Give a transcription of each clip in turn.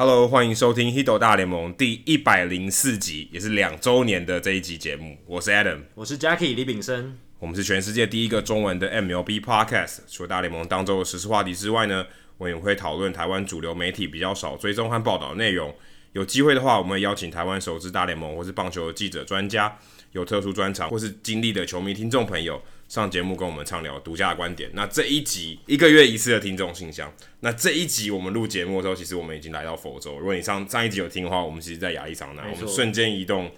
Hello，欢迎收听《Hido 大联盟》第一百零四集，也是两周年的这一集节目。我是 Adam，我是 Jackie 李炳生。我们是全世界第一个中文的 MLB Podcast。除了大联盟当周的时事话题之外呢，我们也会讨论台湾主流媒体比较少追踪和报道的内容。有机会的话，我们会邀请台湾熟知大联盟或是棒球的记者、专家，有特殊专长或是经历的球迷听众朋友。上节目跟我们畅聊独家的观点。那这一集一个月一次的听众信箱。那这一集我们录节目的时候，其实我们已经来到佛州。如果你上上一集有听的话，我们其实在亚利桑那，我们瞬间移动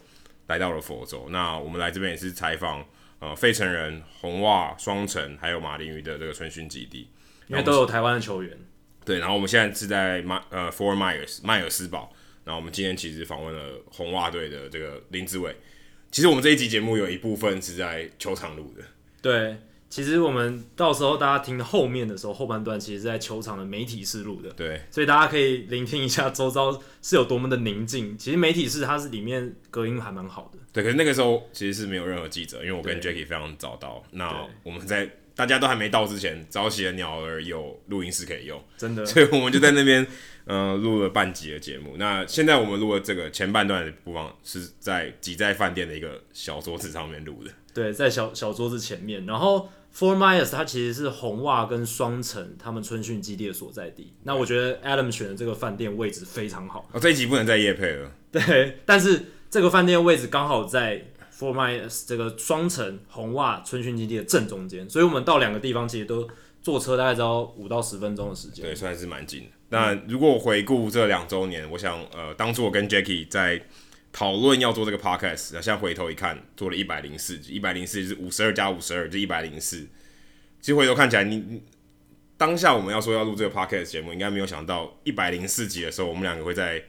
来到了佛州。那我们来这边也是采访呃费城人、红袜、双城还有马林鱼的这个春训基地，因为都有台湾的球员。对，然后我们现在是在马呃 Fort Myers 迈尔斯堡。然后我们今天其实访问了红袜队的这个林志伟。其实我们这一集节目有一部分是在球场录的。对，其实我们到时候大家听后面的时候，后半段其实是在球场的媒体室录的。对，所以大家可以聆听一下周遭是有多么的宁静。其实媒体室它是里面隔音还蛮好的。对，可是那个时候其实是没有任何记者，因为我跟 Jackie 非常早到。那我们在大家都还没到之前，早起的鸟儿有录音室可以用，真的。所以我们就在那边。呃，录了半集的节目。那现在我们录的这个前半段的播放是在挤在饭店的一个小桌子上面录的。对，在小小桌子前面。然后 Fort Myers 它其实是红袜跟双城他们春训基地的所在地。那我觉得 Adam 选的这个饭店位置非常好。哦，这一集不能再夜配了。对，但是这个饭店位置刚好在 Fort Myers 这个双城红袜春训基地的正中间，所以我们到两个地方其实都坐车大概只要五到十分钟的时间。对，算是蛮近的。那如果回顾这两周年，我想，呃，当初我跟 Jackie 在讨论要做这个 podcast，那现在回头一看，做了一百零四集，一百零四是五十二加五十二，就一百零四。其实回头看起来，你，你当下我们要说要录这个 podcast 节目，应该没有想到一百零四集的时候，我们两个会在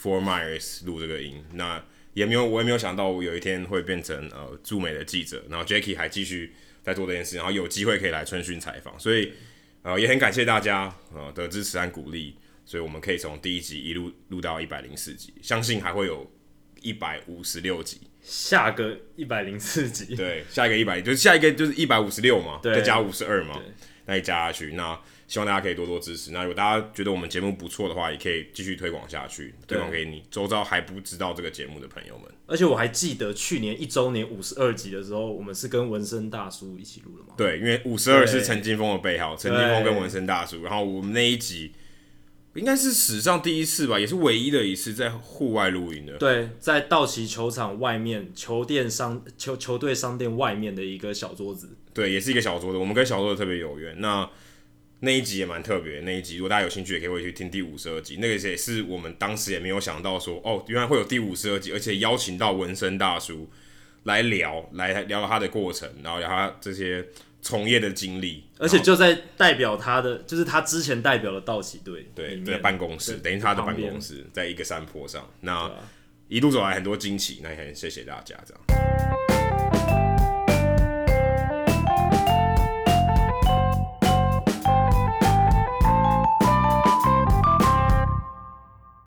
Fort Myers 录这个音。那也没有，我也没有想到，我有一天会变成呃驻美的记者，然后 Jackie 还继续在做这件事，然后有机会可以来春训采访，所以。呃，也很感谢大家呃的支持和鼓励，所以我们可以从第一集一路录到一百零四集，相信还会有一百五十六集，下个一百零四集，对，下一个一百就是下一个就是一百五十六嘛，再加五十二嘛，那你加下去那。希望大家可以多多支持。那如果大家觉得我们节目不错的话，也可以继续推广下去，推广给你周遭还不知道这个节目的朋友们。而且我还记得去年一周年五十二集的时候，我们是跟纹身大叔一起录的嘛？对，因为五十二是陈金峰的背号，陈金峰跟纹身大叔。然后我们那一集应该是史上第一次吧，也是唯一的一次在户外露营的。对，在道奇球场外面，球店商球球队商店外面的一个小桌子。对，也是一个小桌子。我们跟小桌子特别有缘。那那一集也蛮特别，那一集如果大家有兴趣，也可以回去听第五十二集。那个也是我们当时也没有想到说，哦，原来会有第五十二集，而且邀请到纹身大叔来聊，来聊他的过程，然后聊他这些从业的经历，而且就在代表他的，就是他之前代表的道奇队，对，在办公室，等于他的办公室在一个山坡上，那一路走来很多惊奇，那也很谢谢大家这样。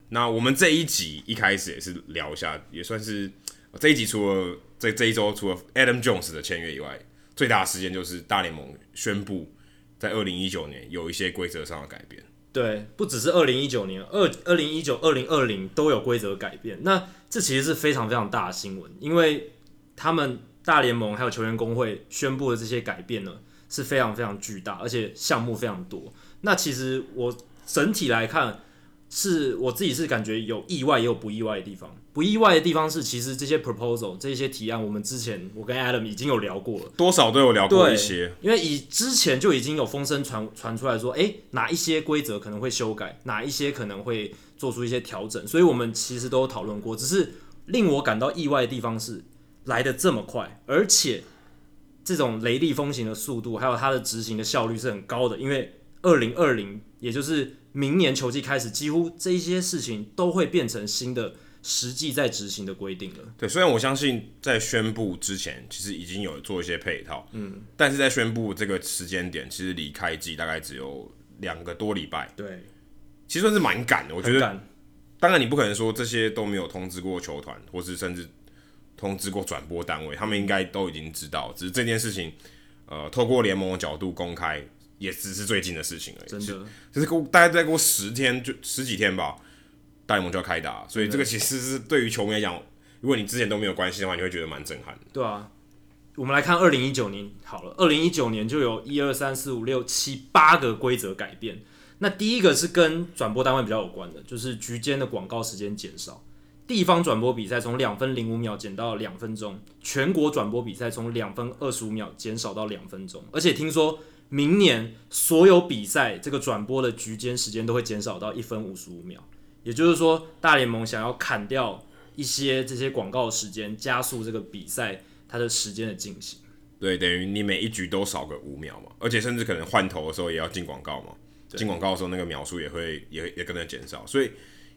那我们这一集一开始也是聊一下，也算是这一集除了这这一周除了 Adam Jones 的签约以外，最大的事件就是大联盟宣布在二零一九年有一些规则上的改变。对，不只是二零一九年，二二零一九、二零二零都有规则改变。那这其实是非常非常大的新闻，因为他们大联盟还有球员工会宣布的这些改变呢，是非常非常巨大，而且项目非常多。那其实我整体来看。是我自己是感觉有意外也有不意外的地方。不意外的地方是，其实这些 proposal 这些提案，我们之前我跟 Adam 已经有聊过了，多少都有聊过一些。因为以之前就已经有风声传传出来说，诶，哪一些规则可能会修改，哪一些可能会做出一些调整，所以我们其实都有讨论过。只是令我感到意外的地方是，来的这么快，而且这种雷厉风行的速度，还有它的执行的效率是很高的。因为二零二零，也就是明年球季开始，几乎这些事情都会变成新的实际在执行的规定了。对，虽然我相信在宣布之前，其实已经有做一些配套，嗯，但是在宣布这个时间点，其实离开季大概只有两个多礼拜。对，其实算是蛮赶的。我觉得，当然你不可能说这些都没有通知过球团，或是甚至通知过转播单位，他们应该都已经知道。只是这件事情，呃，透过联盟的角度公开。也只是最近的事情而已，真的，就是过大概再过十天就十几天吧，大联盟就要开打，所以这个其实是对于球迷来讲，如果你之前都没有关系的话，你会觉得蛮震撼的。对啊，我们来看二零一九年好了，二零一九年就有一二三四五六七八个规则改变。那第一个是跟转播单位比较有关的，就是局间的广告时间减少，地方转播比赛从两分零五秒减到两分钟，全国转播比赛从两分二十五秒减少到两分钟，而且听说明年所有比赛这个转播的局间时间都会减少到一分五十五秒。也就是说，大联盟想要砍掉一些这些广告时间，加速这个比赛它的时间的进行。对，等于你每一局都少个五秒嘛，而且甚至可能换头的时候也要进广告嘛，进广告的时候那个秒数也会也也跟着减少。所以，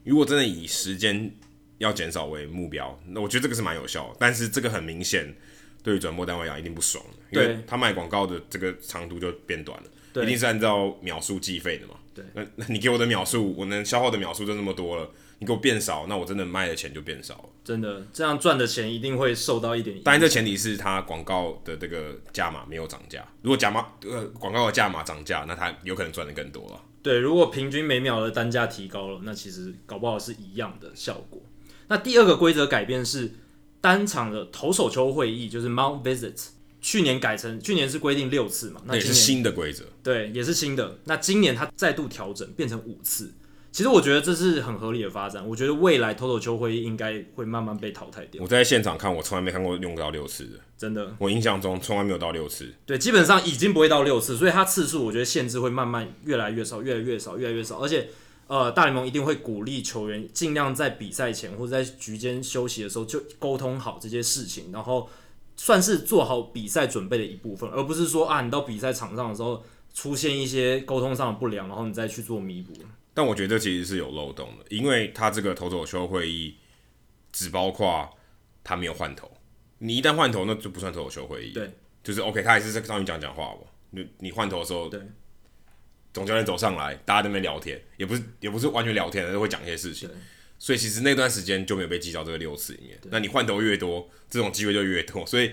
如果真的以时间要减少为目标，那我觉得这个是蛮有效的。但是这个很明显，对于转播单位来讲一定不爽，因为他卖广告的这个长度就变短了，一定是按照秒数计费的嘛。对，那那你给我的秒数，我能消耗的秒数就那么多了，你给我变少，那我真的卖的钱就变少了。真的，这样赚的钱一定会受到一点。当然，这前提是他广告的这个价码没有涨价。如果价码呃广告的价码涨价，那他有可能赚的更多了。对，如果平均每秒的单价提高了，那其实搞不好是一样的效果。那第二个规则改变是单场的投手球会议，就是 Mount Visits。去年改成去年是规定六次嘛，那也是新的规则，对，也是新的。那今年它再度调整变成五次，其实我觉得这是很合理的发展。我觉得未来投手球会应该会慢慢被淘汰掉。我在现场看，我从来没看过用到六次的，真的，我印象中从来没有到六次。对，基本上已经不会到六次，所以它次数我觉得限制会慢慢越来越少，越来越少，越来越少。而且，呃，大联盟一定会鼓励球员尽量在比赛前或者在局间休息的时候就沟通好这些事情，然后。算是做好比赛准备的一部分，而不是说啊，你到比赛场上的时候出现一些沟通上的不良，然后你再去做弥补。但我觉得这其实是有漏洞的，因为他这个投手丘会议只包括他没有换头，你一旦换头，那就不算投手丘会议。对，就是 OK，他还是在上面讲讲话哦。你你换头的时候，对，总教练走上来，大家在那边聊天，也不是也不是完全聊天，都会讲一些事情。所以其实那段时间就没有被记到这个六次里面。那你换头越多，这种机会就越多。所以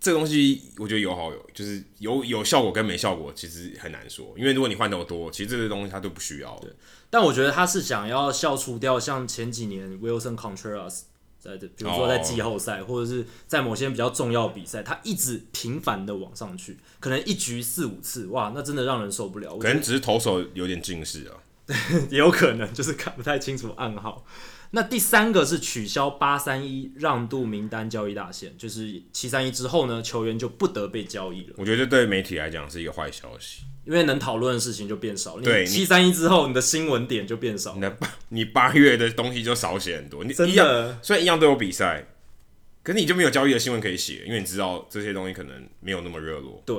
这个东西我觉得有好有，就是有有效果跟没效果其实很难说。因为如果你换头多，其实这些东西他都不需要。对。但我觉得他是想要消除掉像前几年 Wilson Contreras 在这，比如说在季后赛、哦、或者是在某些比较重要比赛，他一直频繁的往上去，可能一局四五次，哇，那真的让人受不了。可能只是投手有点近视啊。也有可能就是看不太清楚暗号。那第三个是取消八三一让渡名单交易大限，就是七三一之后呢，球员就不得被交易了。我觉得对媒体来讲是一个坏消息，因为能讨论的事情就变少。对，七三一之后，你的新闻点就变少。你八 你八月的东西就少写很多。你真的，虽然一样都有比赛，可是你就没有交易的新闻可以写，因为你知道这些东西可能没有那么热络。对，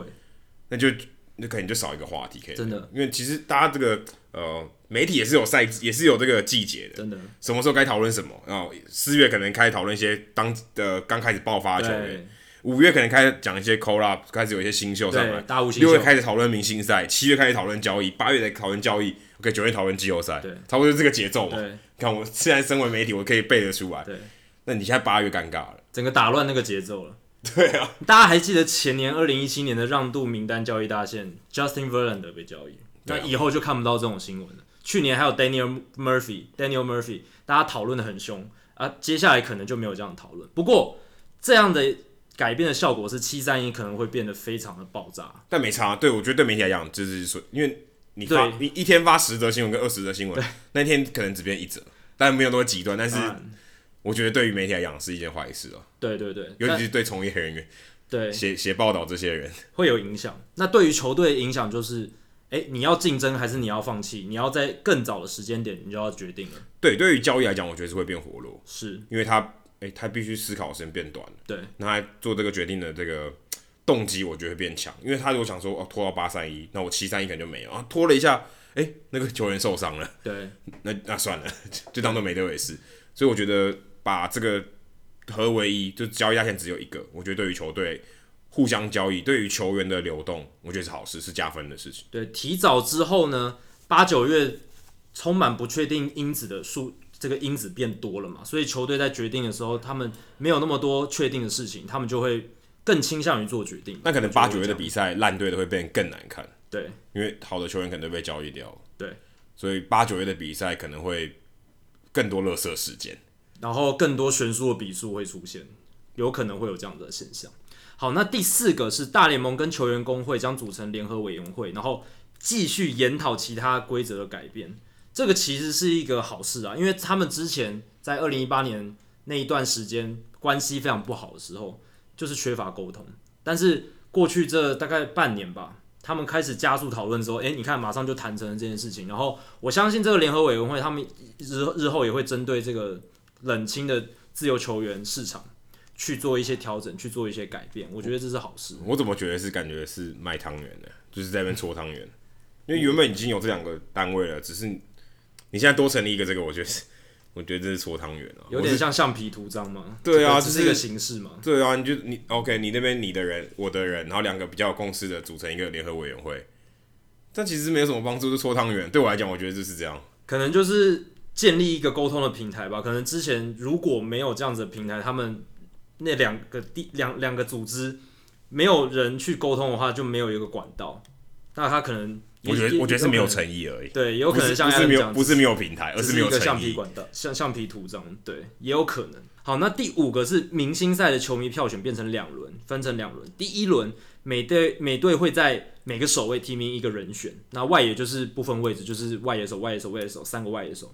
那就那可能就少一个话题可以。真的，因为其实大家这个。呃，媒体也是有赛季，也是有这个季节的，真的。什么时候该讨论什么？然后四月可能开始讨论一些当的刚开始爆发的球员，五月可能开始讲一些 call up，开始有一些新秀上来，大新秀。六月开始讨论明星赛，七月开始讨论交易，八月来讨论交易，OK，九月讨论季后赛，对差不多就这个节奏嘛。对，看我现在身为媒体，我可以背得出来。对，那你现在八月尴尬了，整个打乱那个节奏了。对啊，大家还记得前年二零一七年的让渡名单交易大限，Justin Verlander 被交易。那以后就看不到这种新闻了。去年还有 Daniel Murphy，Daniel Murphy，大家讨论的很凶啊。接下来可能就没有这样讨论。不过这样的改变的效果是七三一可能会变得非常的爆炸。但没差，对我觉得对媒体来讲就是说，因为你发你一天发十则新闻跟二十则新闻，那天可能只变一则，但没有那么极端。但是我觉得对于媒体来讲是一件坏事啊。对对对，尤其是对从业人员，对写写报道这些人会有影响。那对于球队的影响就是。哎、欸，你要竞争还是你要放弃？你要在更早的时间点，你就要决定了。对，对于交易来讲，我觉得是会变活络，是因为他，哎、欸，他必须思考的时间变短了。对，那他做这个决定的这个动机，我觉得会变强。因为他如果想说，哦，拖到八三一，那我七三一可能就没有啊。拖了一下，哎、欸，那个球员受伤了，对，那那算了，就当做没这回事。所以我觉得把这个合为一，就交易大限只有一个，我觉得对于球队。互相交易对于球员的流动，我觉得是好事，是加分的事情。对，提早之后呢，八九月充满不确定因子的数，这个因子变多了嘛，所以球队在决定的时候，他们没有那么多确定的事情，他们就会更倾向于做决定。那可能八九月的比赛烂队的会变更难看。对，因为好的球员可能被交易掉。对，所以八九月的比赛可能会更多垃圾时间，然后更多悬殊的比数会出现，有可能会有这样的现象。好，那第四个是大联盟跟球员工会将组成联合委员会，然后继续研讨其他规则的改变。这个其实是一个好事啊，因为他们之前在二零一八年那一段时间关系非常不好的时候，就是缺乏沟通。但是过去这大概半年吧，他们开始加速讨论之后，诶，你看马上就谈成了这件事情。然后我相信这个联合委员会，他们日日后也会针对这个冷清的自由球员市场去做一些调整，去做一些改变。我觉得这是好事。我怎么觉得是感觉是卖汤圆的，就是在那边搓汤圆，因为原本已经有这两个单位了，只是你现在多成立一个这个，我觉得是。我觉得这是搓汤圆啊，有点像橡皮图章吗？对啊，这是一个形式嘛。对啊，你就你 OK，你那边你的人，我的人，然后两个比较有共识的组成一个联合委员会，但其实没有什么帮助，就搓汤圆。对我来讲，我觉得就是这样。可能就是建立一个沟通的平台吧。可能之前如果没有这样子的平台，他们那两个第两两个组织没有人去沟通的话，就没有一个管道。那他可能。我觉得我觉得是没有诚意而已。对，也有可能像不是没有不是没有平台，而是没有。一个橡皮管道，像橡皮图章，对，也有可能。好，那第五个是明星赛的球迷票选变成两轮，分成两轮。第一轮每队每队会在每个守卫提名一个人选，那外野就是不分位置，就是外野手、外野手、外野手三个外野手，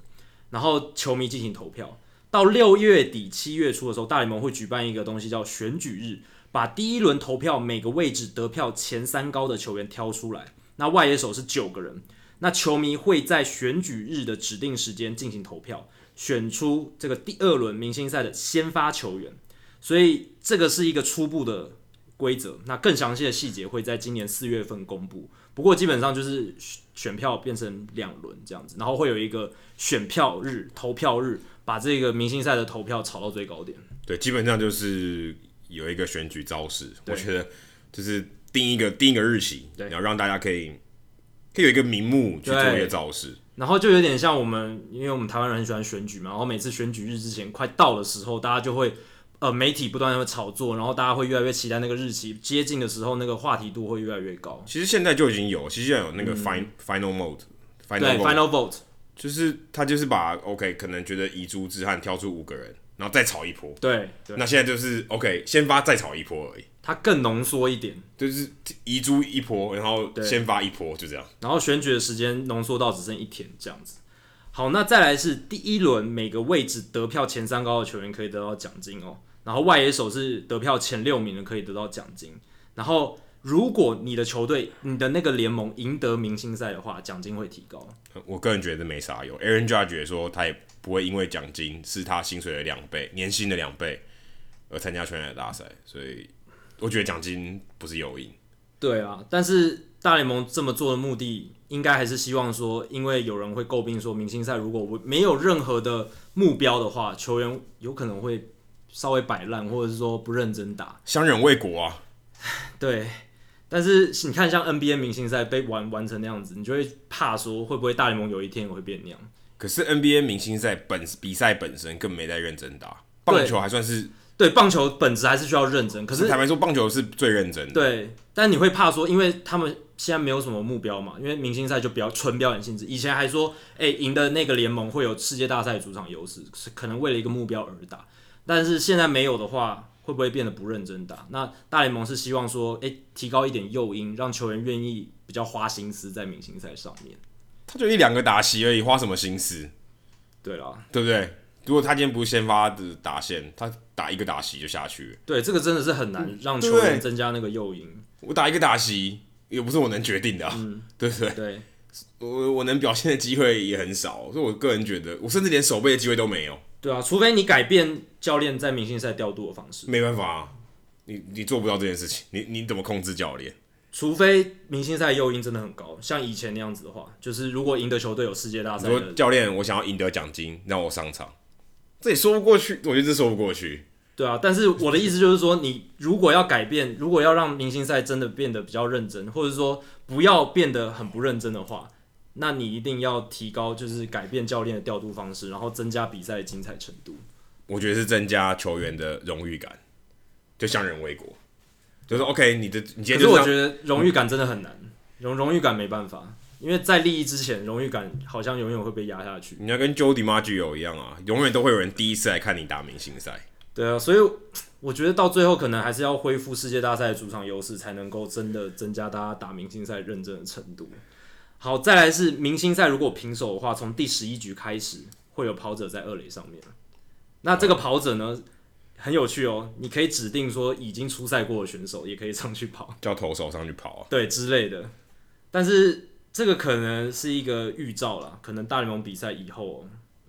然后球迷进行投票。到六月底七月初的时候，大联盟会举办一个东西叫选举日，把第一轮投票每个位置得票前三高的球员挑出来。那外野手是九个人，那球迷会在选举日的指定时间进行投票，选出这个第二轮明星赛的先发球员。所以这个是一个初步的规则，那更详细的细节会在今年四月份公布。不过基本上就是选票变成两轮这样子，然后会有一个选票日、投票日，把这个明星赛的投票炒到最高点。对，基本上就是有一个选举造势，我觉得就是。定一个定一个日期，然后让大家可以可以有一个名目去做一个造势，然后就有点像我们，因为我们台湾人很喜欢选举嘛，然后每次选举日之前快到的时候，大家就会呃媒体不断的炒作，然后大家会越来越期待那个日期接近的时候，那个话题度会越来越高。其实现在就已经有，其实现在有那个 final、嗯、final mode，final 对 final vote，就是他就是把 OK 可能觉得遗珠之憾挑出五个人，然后再炒一波。对，对那现在就是 OK 先发再炒一波而已。它更浓缩一点，就是遗珠一波，然后先发一波，就这样。然后选举的时间浓缩到只剩一天，这样子。好，那再来是第一轮每个位置得票前三高的球员可以得到奖金哦。然后外野手是得票前六名的可以得到奖金。然后如果你的球队、你的那个联盟赢得明星赛的话，奖金会提高。我个人觉得没啥用。Aaron Judge 说他也不会因为奖金是他薪水的两倍、年薪的两倍而参加全垒打大赛，所以。我觉得奖金不是诱因，对啊，但是大联盟这么做的目的，应该还是希望说，因为有人会诟病说，明星赛如果没有任何的目标的话，球员有可能会稍微摆烂，或者是说不认真打，相忍为国啊。对，但是你看，像 NBA 明星赛被玩玩成那样子，你就会怕说，会不会大联盟有一天也会变那样？可是 NBA 明星赛本比赛本身更没在认真打，棒球还算是。对，棒球本质还是需要认真，可是坦白说，棒球是最认真的。对，但你会怕说，因为他们现在没有什么目标嘛，因为明星赛就比较纯表演性质。以前还说，哎，赢的那个联盟会有世界大赛主场优势，是可能为了一个目标而打。但是现在没有的话，会不会变得不认真打？那大联盟是希望说，哎，提高一点诱因，让球员愿意比较花心思在明星赛上面。他就一两个打席而已，花什么心思？对啦，对不对？如果他今天不是先发的打线，他打一个打席就下去了。对，这个真的是很难让球员增加那个诱因。我打一个打席也不是我能决定的啊，嗯、对不对？对，我我能表现的机会也很少，所以我个人觉得，我甚至连守备的机会都没有。对啊，除非你改变教练在明星赛调度的方式。没办法啊，你你做不到这件事情，你你怎么控制教练？除非明星赛诱因真的很高，像以前那样子的话，就是如果赢得球队有世界大赛，说教练，我想要赢得奖金，让我上场。这也说不过去，我觉得这说不过去。对啊，但是我的意思就是说，你如果要改变，如果要让明星赛真的变得比较认真，或者说不要变得很不认真的话，那你一定要提高，就是改变教练的调度方式，然后增加比赛的精彩程度。我觉得是增加球员的荣誉感，就像人为国。就是 OK，你的你今天、就是，可是我觉得荣誉感真的很难，荣荣誉感没办法。因为在利益之前，荣誉感好像永远会被压下去。你要跟 Joe DiMaggio 一样啊，永远都会有人第一次来看你打明星赛。对啊，所以我觉得到最后可能还是要恢复世界大赛的主场优势，才能够真的增加大家打明星赛认真的程度。好，再来是明星赛，如果平手的话，从第十一局开始会有跑者在二垒上面。那这个跑者呢，很有趣哦，你可以指定说已经出赛过的选手也可以上去跑，叫投手上去跑啊，对之类的。但是这个可能是一个预兆啦，可能大联盟比赛以后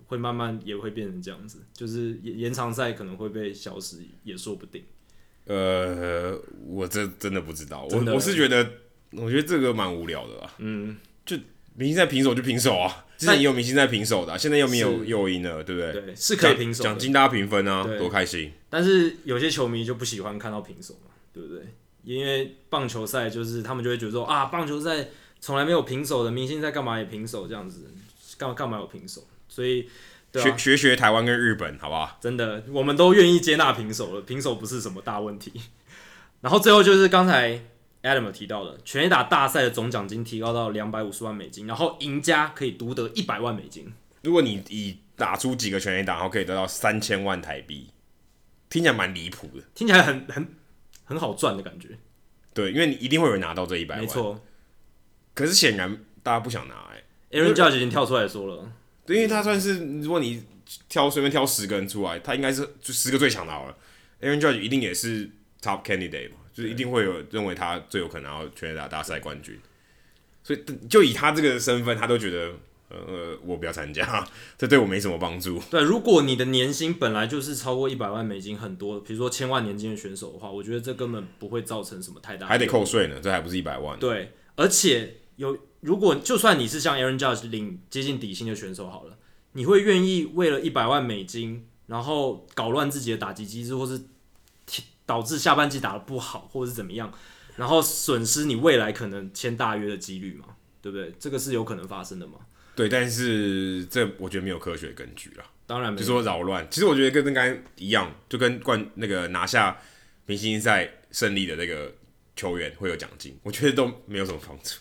会慢慢也会变成这样子，就是延延长赛可能会被消失，也说不定。呃，我这真的不知道，我我是觉得，我觉得这个蛮无聊的啦。嗯，就明星赛平手就平手啊，之前也有明星赛平手的啊，现在又没有诱因了，对不对？对，是可以平手，奖金大家平分啊，多开心。但是有些球迷就不喜欢看到平手嘛，对不对？因为棒球赛就是他们就会觉得说啊，棒球赛从来没有平手的，明星赛干嘛也平手这样子，干嘛干嘛有平手？所以学学学台湾跟日本，好不好？真的，我们都愿意接纳平手了，平手不是什么大问题。然后最后就是刚才 Adam 有提到的，全垒打大赛的总奖金提高到两百五十万美金，然后赢家可以独得一百万美金。如果你以打出几个全垒打，然后可以得到三千万台币，听起来蛮离谱的，听起来很很很好赚的感觉。对，因为你一定会有人拿到这一百万。没错。可是显然大家不想拿哎、欸。Aaron Judge 已经跳出来说了，对，因为他算是如果你挑随便挑十个人出来，他应该是就十个最强的好了。Aaron Judge 一定也是 top candidate 嘛，就是一定会有认为他最有可能要全垒打大赛冠军。所以就以他这个身份，他都觉得。呃，我不要参加，这对我没什么帮助。对，如果你的年薪本来就是超过一百万美金，很多，比如说千万年金的选手的话，我觉得这根本不会造成什么太大。还得扣税呢，这还不是一百万。对，而且有，如果就算你是像 Aaron Judge 领接近底薪的选手好了，你会愿意为了一百万美金，然后搞乱自己的打击机制，或是导致下半季打得不好，或者是怎么样，然后损失你未来可能签大约的几率嘛？对不对？这个是有可能发生的嘛？对，但是这我觉得没有科学根据啦。当然没有，就说扰乱。其实我觉得跟刚刚一样，就跟冠那个拿下明星赛胜利的那个球员会有奖金，我觉得都没有什么帮助。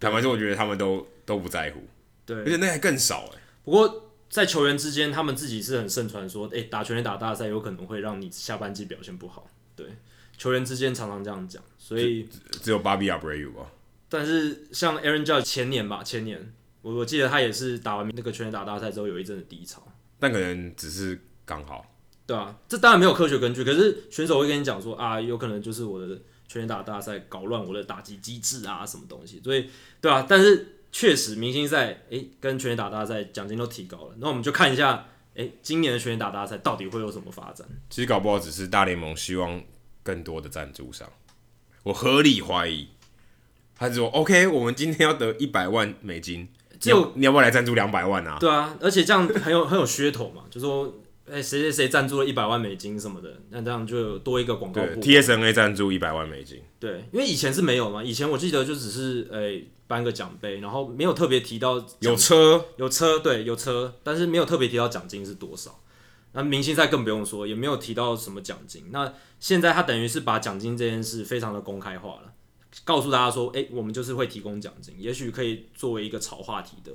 坦白说，我觉得他们都都不在乎。对，而且那还更少哎。不过在球员之间，他们自己是很盛传说，哎，打全垒打大赛有可能会让你下半季表现不好。对，球员之间常常这样讲，所以只，只有 Bobby Abreu 吧。但是像 Aaron Judge 前年吧，前年。我我记得他也是打完那个全垒打大赛之后有一阵的低潮，但可能只是刚好，对啊，这当然没有科学根据，可是选手会跟你讲说啊，有可能就是我的全垒打大赛搞乱我的打击机制啊，什么东西，所以对啊，但是确实明星赛诶、欸、跟全垒打大赛奖金都提高了，那我们就看一下诶、欸，今年的全垒打大赛到底会有什么发展？其实搞不好只是大联盟希望更多的赞助商，我合理怀疑，他说 OK，我们今天要得一百万美金。就你要不要来赞助两百万啊？对啊，而且这样很有很有噱头嘛，就说哎谁谁谁赞助了一百万美金什么的，那这样就多一个广告。对，TSNA 赞助一百万美金。对，因为以前是没有嘛，以前我记得就只是哎颁个奖杯，然后没有特别提到有车有车对有车，但是没有特别提到奖金是多少。那明星赛更不用说，也没有提到什么奖金。那现在他等于是把奖金这件事非常的公开化了。告诉大家说，哎、欸，我们就是会提供奖金，也许可以作为一个炒话题的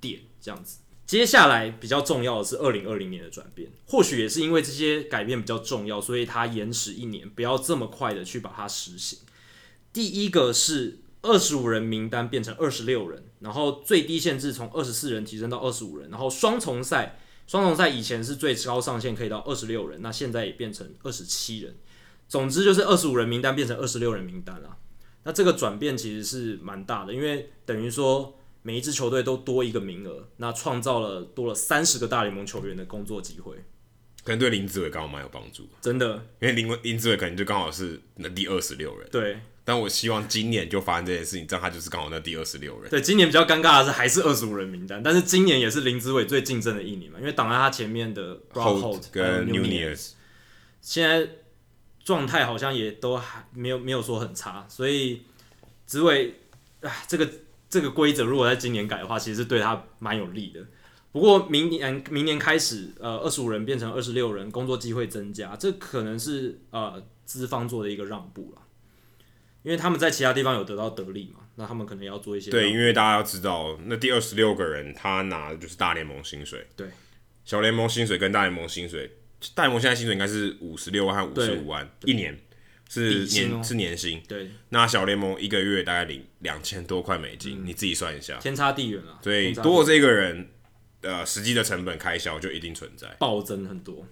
点，这样子。接下来比较重要的是二零二零年的转变，或许也是因为这些改变比较重要，所以它延迟一年，不要这么快的去把它实行。第一个是二十五人名单变成二十六人，然后最低限制从二十四人提升到二十五人，然后双重赛，双重赛以前是最高上限可以到二十六人，那现在也变成二十七人。总之就是二十五人名单变成二十六人名单了。那这个转变其实是蛮大的，因为等于说每一支球队都多一个名额，那创造了多了三十个大联盟球员的工作机会，可能对林子伟刚好蛮有帮助。真的，因为林林子伟可能就刚好是那第二十六人。对，但我希望今年就发生这件事情，这样他就是刚好那第二十六人。对，今年比较尴尬的是还是二十五人名单，但是今年也是林子伟最竞争的一年嘛，因为挡在他前面的 Holt 跟 Nunez 现在。状态好像也都还没有没有说很差，所以子伟，哎，这个这个规则如果在今年改的话，其实是对他蛮有利的。不过明年明年开始，呃，二十五人变成二十六人，工作机会增加，这可能是呃资方做的一个让步了。因为他们在其他地方有得到得利嘛，那他们可能要做一些。对，因为大家要知道，那第二十六个人他拿的就是大联盟薪水。对，小联盟薪水跟大联盟薪水，大联盟现在薪水应该是五十六万和五十五万一年，是年、哦、是年薪。对，那小联盟一个月大概领两千多块美金，嗯，你自己算一下，天差地远啊。所以多了这个人，呃，实际的成本开销就一定存在，暴增很多。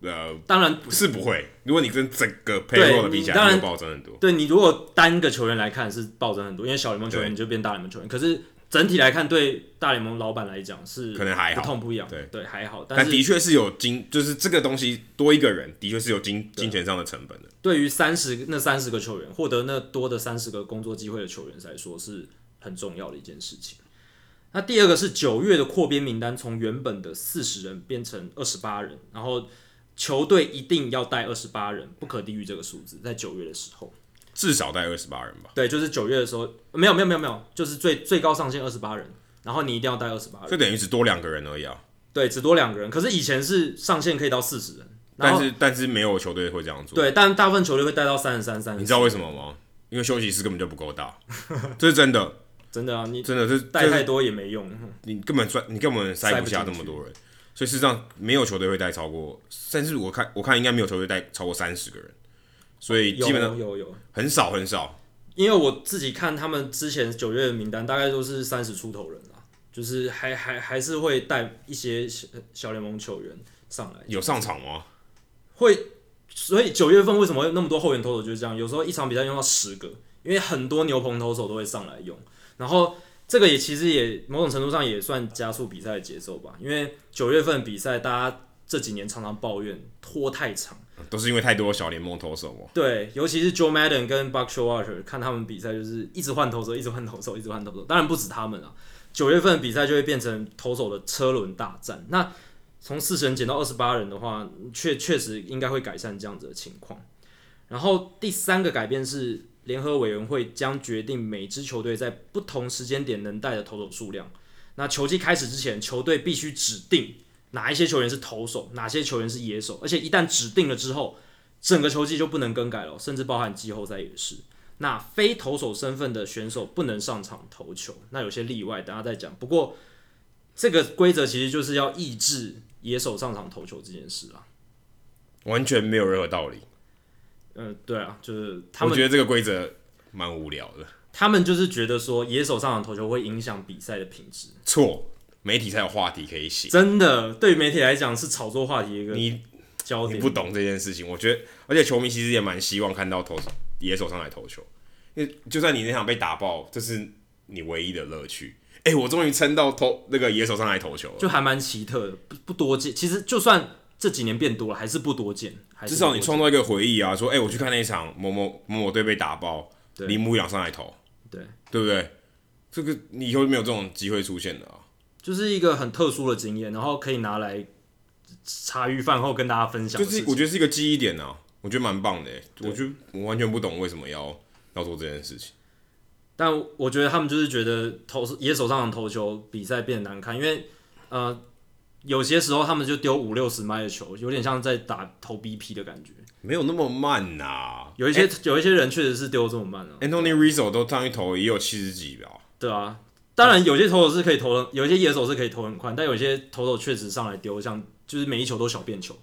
呃，当然是不会。如果你跟整个 payroll 的比起来，当然暴增很多。对，你如果单个球员来看是暴增很多，因为小联盟球员你就变大联盟球员。可是整体来看，对大联盟老板来讲是可能还好，不痛不痒。对对，还好。但，但的确是有金，就是这个东西多一个人，的确是有金金钱上的成本的。对于三十那三十个球员获得那多的三十个工作机会的球员来说，是很重要的一件事情。那第二个是九月的扩编名单，从原本的四十人变成二十八人，然后。球队一定要带二十八人，不可低于这个数字。在九月的时候，至少带二十八人吧。对，就是九月的时候，没有没有没有没有，就是最最高上限二十八人，然后你一定要带二十八人，就等于只多两个人而已啊。对，只多两个人。可是以前是上限可以到四十人，但是但是没有球队会这样做。对，但大部分球队会带到三十三、三十。你知道为什么吗？因为休息室根本就不够大，这是真的，真的啊！你真的是带太多也没用，你根本塞你根本塞不下那么多人。所以事实上，没有球队会带超过，甚至我看我看应该没有球队带超过三十个人，所以基本上有有有很少很少。因为我自己看他们之前九月的名单，大概都是三十出头人啦，就是还还还是会带一些小小联盟球员上来。有上场吗？会，所以九月份为什么会那么多后援投手就是这样？有时候一场比赛用到十个，因为很多牛棚投手都会上来用，然后。这个也其实也某种程度上也算加速比赛的节奏吧，因为九月份比赛，大家这几年常常抱怨拖太长，都是因为太多小联盟投手哦。对，尤其是 Joe Madden 跟 Buck Showalter 看他们比赛就是一直换投手，一直换投手，一直换投手。当然不止他们啊，九月份比赛就会变成投手的车轮大战。那从四十人减到二十八人的话，确确实应该会改善这样子的情况。然后第三个改变是。联合委员会将决定每支球队在不同时间点能带的投手数量。那球季开始之前，球队必须指定哪一些球员是投手，哪些球员是野手。而且一旦指定了之后，整个球季就不能更改了，甚至包含季后赛也是。那非投手身份的选手不能上场投球。那有些例外，等下再讲。不过这个规则其实就是要抑制野手上场投球这件事啊，完全没有任何道理。嗯，对啊，就是他们我觉得这个规则蛮无聊的。他们就是觉得说野手上场投球会影响比赛的品质。错，媒体才有话题可以写。真的，对于媒体来讲是炒作话题一个你焦点。你不懂这件事情，我觉得，而且球迷其实也蛮希望看到投野手上来投球，因为就算你那场被打爆，这是你唯一的乐趣。哎、欸，我终于撑到投那个野手上来投球了，就还蛮奇特的，不不多见。其实就算。这几年变多了，还是不多见。至少你创造一个回忆啊，说，哎、欸，我去看那一场某某某某队被打爆，铃木养上来投，对对不对？这个你以后没有这种机会出现的啊，就是一个很特殊的经验，然后可以拿来茶余饭后跟大家分享。就是我觉得是一个记忆点啊，我觉得蛮棒的。我觉得我完全不懂为什么要要做这件事情，但我觉得他们就是觉得投野手上的投球比赛变得难看，因为呃。有些时候他们就丢五六十迈的球，有点像在打投 BP 的感觉。没有那么慢呐、啊，有一些、欸、有一些人确实是丢这么慢啊。Anthony Rizzo 都上去投也有七十几吧。对啊，当然有些投手是可以投的，有一些野手是可以投很快，但有些投手确实上来丢像就是每一球都小便球，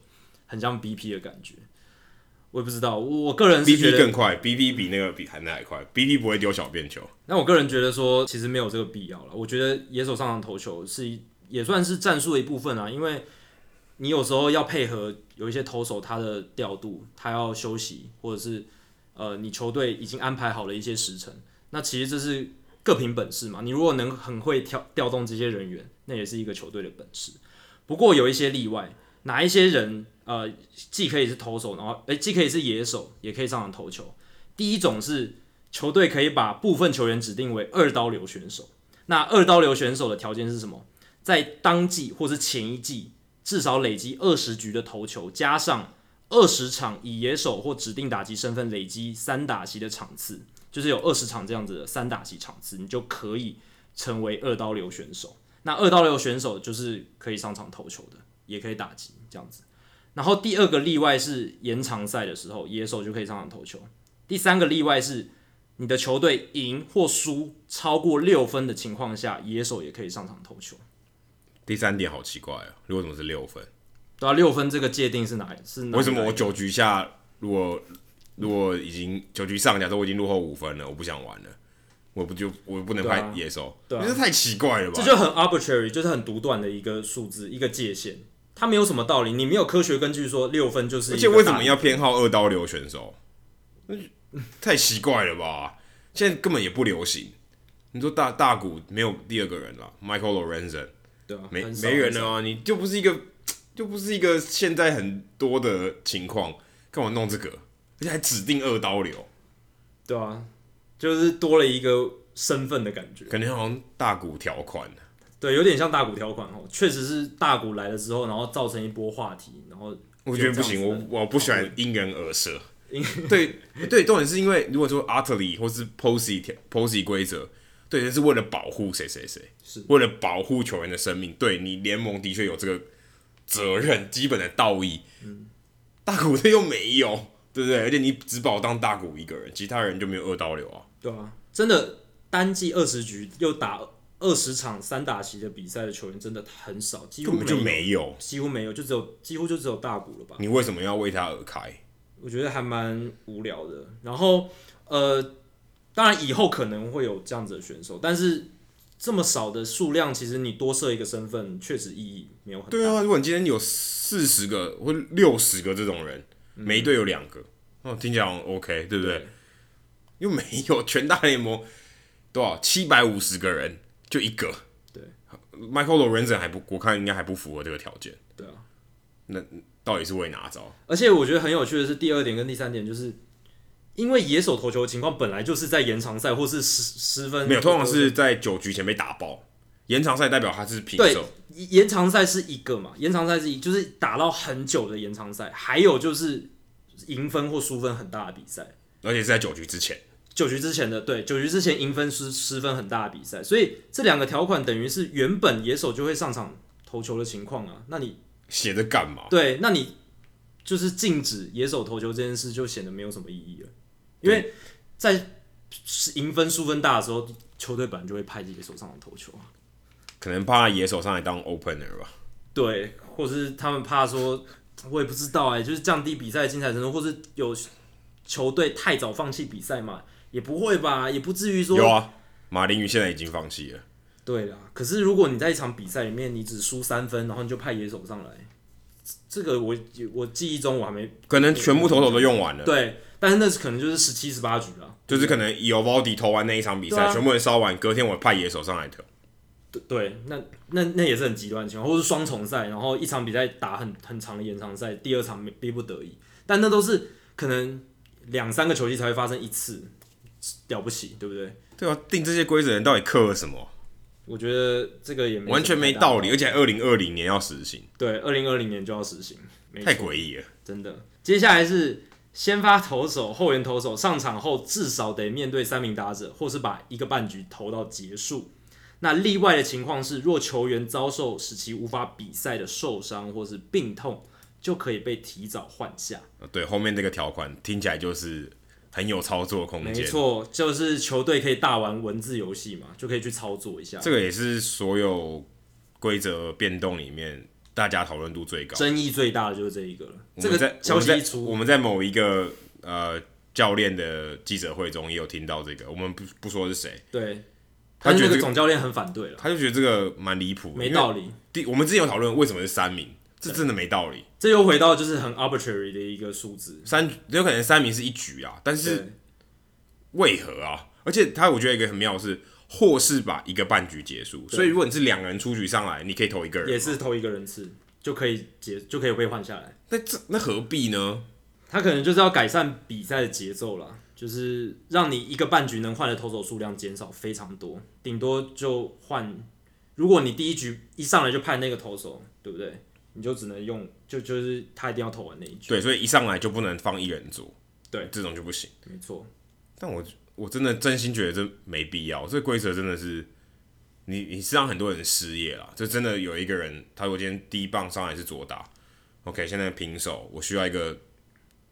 很像 BP 的感觉。我也不知道，我个人是觉得 BP 更快，BP 比那个比还那还快，BP 不会丢小便球。那我个人觉得说，其实没有这个必要了。我觉得野手上场投球是一。也算是战术的一部分啊，因为你有时候要配合有一些投手他的调度，他要休息，或者是呃你球队已经安排好了一些时辰，那其实这是各凭本事嘛。你如果能很会调调动这些人员，那也是一个球队的本事。不过有一些例外，哪一些人呃既可以是投手，然后诶、既可以是野手，也可以上场投球。第一种是球队可以把部分球员指定为二刀流选手。那二刀流选手的条件是什么？在当季或是前一季，至少累积二十局的投球，加上二十场以野手或指定打击身份累积三打席的场次，就是有二十场这样子的三打席场次，你就可以成为二刀流选手。那二刀流选手就是可以上场投球的，也可以打击这样子。然后第二个例外是延长赛的时候，野手就可以上场投球。第三个例外是你的球队赢或输超过六分的情况下，野手也可以上场投球。第三点好奇怪啊，为什么是六分？对啊，六分这个界定是哪？是哪？为什么我九局下如果如果已经九局上，假设我已经落后五分了，我不想玩了，我不就我不能派野手？对啊，这太奇怪了吧？这就很 arbitrary，就是很独断的一个数字，一个界限，它没有什么道理，你没有科学根据说六分就是。而且为什么要偏好二刀流选手？太奇怪了吧？现在根本也不流行。你说大大谷没有第二个人了，Michael Lorenzen。对啊，没没人了啊！你就不是一个，就不是一个现在很多的情况，干嘛弄这个？而且还指定二刀流，对啊，就是多了一个身份的感觉，感觉好像大股条款。对，有点像大股条款哦，确实是大股来了之后，然后造成一波话题，然后我觉得不行，我我不喜欢因人而设。对对，重点是因为如果说 Utley 或是 Posey Posey 规则。对，这是为了保护谁谁谁，是为了保护球员的生命。对，你联盟的确有这个责任，基本的道义。嗯，大谷他又没有，对不对？而且你只把我当大谷一个人，其他人就没有二刀流啊。对啊，真的单季二十局又打二十场三打席的比赛的球员真的很少，几乎就没有，几乎没有，就只有几乎就只有大谷了吧？你为什么要为他而开？我觉得还蛮无聊的。然后，呃。当然，以后可能会有这样子的选手，但是这么少的数量，其实你多设一个身份，确实意义没有很大。对啊，如果你今天有四十个或六十个这种人，每一队有两个，哦、嗯，听起来 OK，对不对？对，又没有全大联盟 多少七百五十个人就一个，对，Michael Lorenzen 还不，我看应该还不符合这个条件。对啊，那到底是为哪招？而且我觉得很有趣的是，第二点跟第三点就是。因为野手投球的情况本来就是在延长赛或是十十分，没有，通常是在九局前被打爆。延长赛代表他是平手。对，延长赛是一个嘛，延长赛是一，就是打到很久的延长赛，还有就是赢分或输分很大的比赛，而且是在九局之前。九局之前的对，九局之前赢分失失分很大的比赛，所以这两个条款等于是原本野手就会上场投球的情况啊。那你写着干嘛？对，那你就是禁止野手投球这件事，就显得没有什么意义了。因为在赢分输分大的时候，球队本来就会派野手上来投球，可能怕野手上来当 opener 吧。对，或者是他们怕说，我也不知道哎、欸，就是降低比赛精彩程度，或是有球队太早放弃比赛嘛？也不会吧，也不至于说。有啊，马林鱼现在已经放弃了。对啦，可是如果你在一场比赛里面你只输三分，然后你就派野手上来，这个我我记忆中我还没可能全部投手都用完了。对。但是那是可能就是十七十八局了，就是可能以 Eovaldi 投完那一场比赛，啊、全部人烧完，隔天我派野手上来投。对对，那那那也是很极端的情况，或是双重赛，然后一场比赛打很很长的延长赛，第二场逼不得已，但那都是可能两三个球季才会发生一次，了不起，对不对？对啊，定这些规则人到底刻了什么？我觉得这个也没完全没道理，而且二零二零年要实行。对，二零二零年就要实行，太诡异了，真的。接下来是。先发投手、后援投手上场后至少得面对三名打者，或是把一个半局投到结束。那例外的情况是，若球员遭受使其无法比赛的受伤或是病痛，就可以被提早换下。对，后面这个条款听起来就是很有操作空间。没错，就是球队可以大玩文字游戏嘛，就可以去操作一下。这个也是所有规则变动里面。大家讨论度最高，争议最大的就是这一个了。这个消息一出，我们在某一个呃教练的记者会中也有听到这个，我们不不说是谁。对，他觉得总教练很反对了，他就觉得这个蛮离谱，没道理。第我们之前有讨论为什么是三名，这真的没道理。这又回到就是很 arbitrary 的一个数字，三有可能三名是一局啊，但是为何啊？而且他我觉得一个很妙的是。或是把一个半局结束，所以如果你是两个人出局上来，你可以投一个人，也是投一个人次就可以结，就可以被换下来。那这那何必呢？他可能就是要改善比赛的节奏啦，就是让你一个半局能换的投手数量减少非常多，顶多就换。如果你第一局一上来就派那个投手，对不对？你就只能用，就就是他一定要投完那一局。对，所以一上来就不能放一人组，对，这种就不行。没错，但我。我真的真心觉得这没必要，这规则真的是你你是让很多人失业了。这真的有一个人，他如果今天第一棒上来是左打，OK，现在平手，我需要一个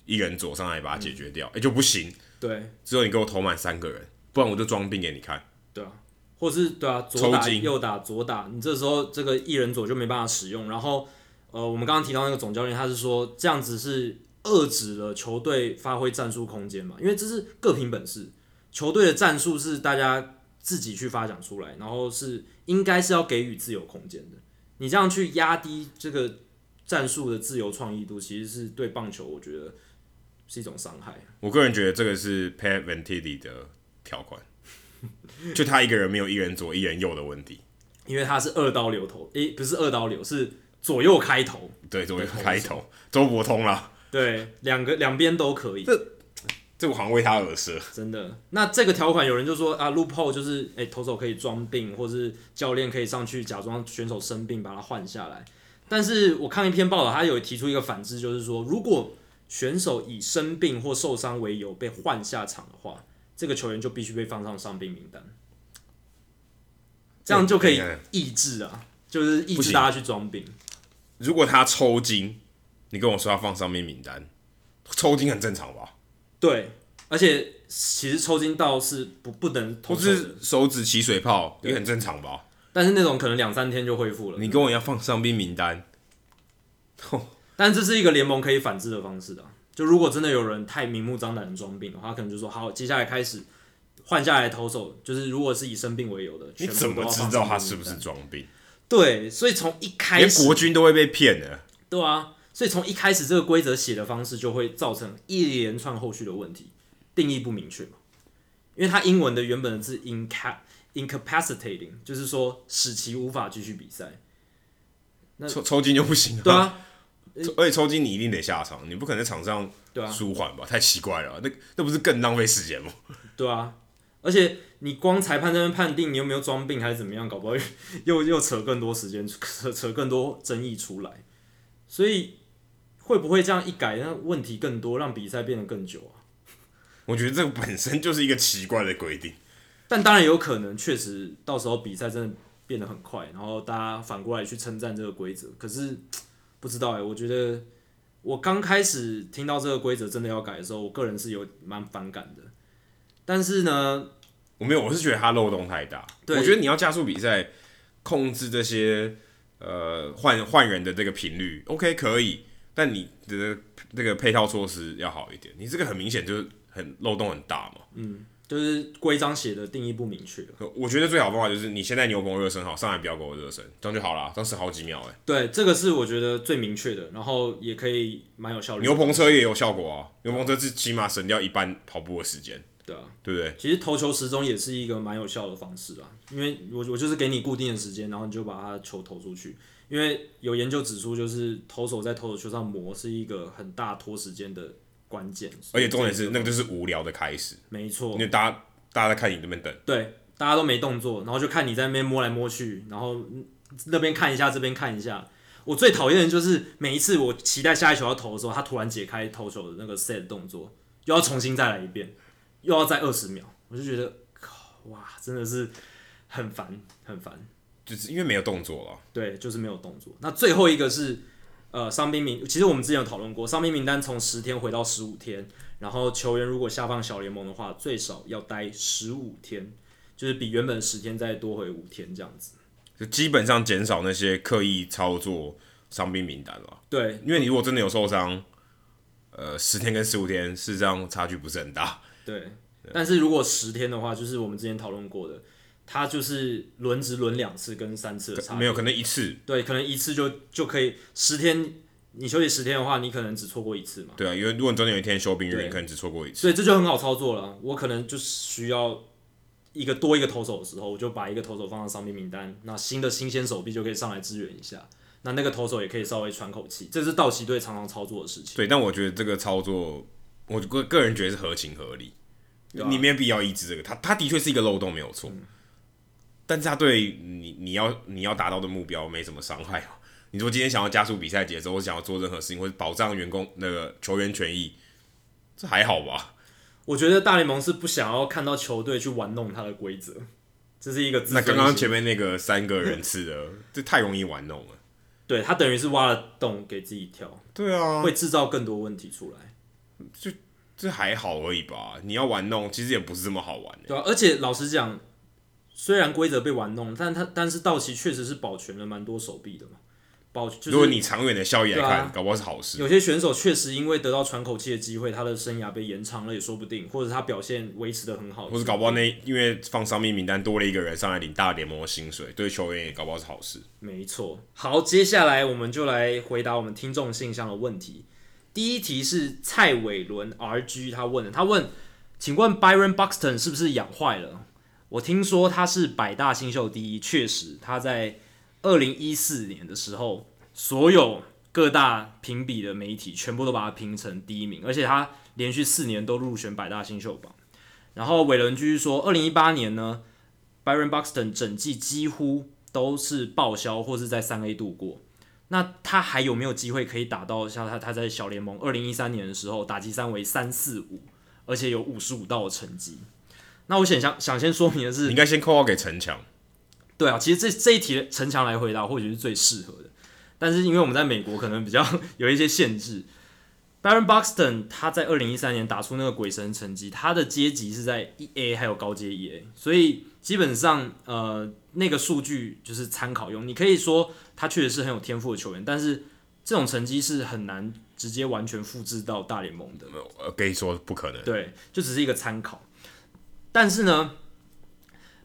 一人左上来把它解决掉，哎、嗯欸、就不行。对，只有你给我投满三个人，不然我就装病给你看。对啊，或是对啊，左打右打左打，你这时候这个一人左就没办法使用。然后呃，我们刚刚提到那个总教练，他是说这样子是遏制了球队发挥战术空间嘛，因为这是各凭本事，球队的战术是大家自己去发展出来，然后是应该是要给予自由空间的。你这样去压低这个战术的自由创意度，其实是对棒球我觉得是一种伤害。我个人觉得这个是 Pat Venditti 的条款，就他一个人没有一人左一人右的问题，因为他是二刀流头，诶、欸，不是二刀流，是左右开头，对，左右开头，周伯通啦，对，两个两边都可以。这我好像为他而设，真的。那这个条款有人就说啊，loophole 就是诶、欸，投手可以装病，或是教练可以上去假装选手生病把他换下来。但是我看一篇报道，他有提出一个反制，就是说如果选手以生病或受伤为由被换下场的话，这个球员就必须被放上伤病名单，这样就可以抑制啊，就是抑制大家去装病。如果他抽筋，你跟我说要放伤病名单，抽筋很正常吧？对，而且其实抽筋倒是不不能投，或是手指起水泡也很正常吧。但是那种可能两三天就恢复了。你跟我一样放伤病名单，但这是一个联盟可以反制的方式的。就如果真的有人太明目张胆的装病的话，可能就说好，接下来开始换下来投手，就是如果是以生病为由的，你怎么知道他是不是装病？对，所以从一开始连国军都会被骗的。对啊。所以从一开始这个规则写的方式就会造成一连串后续的问题，定义不明确嘛？因为它英文的原本的字 inca incapacitating，就是说使其无法继续比赛。那抽抽筋就不行了。对啊，而且抽筋你一定得下场，你不可能在场上舒缓吧？太奇怪了，那那不是更浪费时间吗？对啊，而且你光裁判这边判定你有没有装病还是怎么样，搞不好又又扯更多时间，扯扯更多争议出来，所以。会不会这样一改，那问题更多，让比赛变得更久啊？我觉得这个本身就是一个奇怪的规定，但当然有可能，确实到时候比赛真的变得很快，然后大家反过来去称赞这个规则。可是不知道哎，我觉得我刚开始听到这个规则真的要改的时候，我个人是有蛮反感的。但是呢，我没有，我是觉得它漏洞太大。对，我觉得你要加速比赛，控制这些呃换换人的这个频率，OK 可以。但你的那个配套措施要好一点，你这个很明显就是很漏洞很大嘛。嗯，就是规章写的定义不明确。我觉得最好方法就是你现在牛棚热身好，上来不要给我热身，这样就好了，当时好几秒哎。对，这个是我觉得最明确的，然后也可以蛮有效率。牛棚车也有效果啊，牛棚车是起码省掉一半跑步的时间。对啊，对不对？其实投球时钟也是一个蛮有效的方式啊，因为我我就是给你固定的时间，然后你就把它球投出去。因为有研究指出，就是投手在投手球上磨是一个很大拖时间的关键，而且重点是那个就是无聊的开始，没错，因为大家大家在看你那边等，对，大家都没动作，然后就看你在那边摸来摸去，然后那边看一下，这边看一下。我最讨厌的就是每一次我期待下一球要投的时候，他突然解开投球的那个 set 动作，又要重新再来一遍，又要再二十秒，我就觉得靠，哇，真的是很烦，很烦。就是因为没有动作了，对，就是没有动作。那最后一个是，呃，伤兵名，其实我们之前有讨论过，伤兵名单从十天回到十五天，然后球员如果下放小联盟的话，最少要待十五天，就是比原本十天再多回五天这样子，就基本上减少那些刻意操作伤兵名单了。对，因为你如果真的有受伤，呃，十天跟十五天事实上差距不是很大。对，对，但是如果十天的话，就是我们之前讨论过的。他就是轮值轮两次跟三次的差，没有可能一次，对，可能一次就就可以十天，你休息十天的话，你可能只错过一次嘛。对啊，因为如果你中间有一天休兵日，你可能只错过一次。所以这就很好操作了。我可能就需要一个多一个投手的时候，我就把一个投手放到伤病名单，那新的新鲜手臂就可以上来支援一下，那那个投手也可以稍微喘口气。这是道奇队常常操作的事情。对，但我觉得这个操作，我个个人觉得是合情合理，啊、你没有必要抑制这个，他他的确是一个漏洞，没有错。嗯但是他对你你要你要达到的目标没什么伤害哦。你说今天想要加速比赛节奏，或想要做任何事情，或者保障员工那个球员权益，这还好吧？我觉得大联盟是不想要看到球队去玩弄他的规则，这是一个。那刚刚前面那个三个人次的，这太容易玩弄了。对，他等于是挖了洞给自己跳。对啊，会制造更多问题出来。就这还好而已吧。你要玩弄，其实也不是这么好玩的。对啊，而且老实讲，虽然规则被玩弄，但他但是道奇确实是保全了蛮多手臂的嘛。保就是、如果你长远的效益来看，啊、搞不好是好事。有些选手确实因为得到喘口气的机会，他的生涯被延长了也说不定，或者他表现维持的很好，或者搞不好那因为放伤病名单多了一个人上来领大联盟的薪水，对球员也搞不好是好事。没错。好，接下来我们就来回答我们听众信箱的问题。第一题是蔡伟伦 RG 他问的，他问，请问 Byron Buxton 是不是养坏了？我听说他是百大新秀第一，确实他在。二零一四年的时候，所有各大评比的媒体全部都把他评成第一名，而且他连续四年都入选百大新秀榜。然后伟伦继续说，二零一八年呢，Byron Buxton 整季几乎都是报销或是在三 A 度过。那他还有没有机会可以打到像他他在小联盟二零一三年的时候打击三围三四五，而且有五十五道的成绩？那我想想想先说明的是，你应该先扣号给陈强。对啊，其实这这一题陈强来回答或许是最适合的，但是因为我们在美国可能比较 有一些限制。Baron Buxton 他在二零一三年打出那个鬼神成绩，他的阶级是在一 A 还有高阶一 A，所以基本上呃那个数据就是参考用。你可以说他确实是很有天赋的球员，但是这种成绩是很难直接完全复制到大联盟的。呃，可以说不可能。对，就只是一个参考。但是呢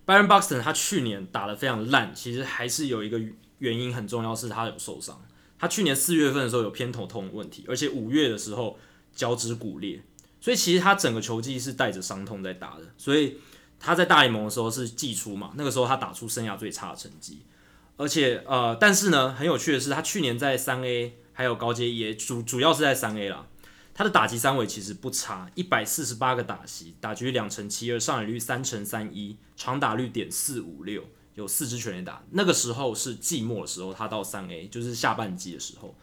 ，Byron Buxton 他去年打得非常烂，其实还是有一个原因很重要，是他有受伤。他去年四月份的时候有偏头痛问题，而且五月的时候脚趾骨裂，所以其实他整个球季是带着伤痛在打的。所以他在大联盟的时候是季初嘛，那个时候他打出生涯最差的成绩。而且呃，但是呢，很有趣的是，他去年在三 A 还有高阶也主主要是在三 A 啦。他的打击三围其实不差，一百四十八个打席，打击率两成七二，上垒率三成三一，长打率点四五六，有四支全垒打。那个时候是季末的时候，他到三 A 就是下半季的时候，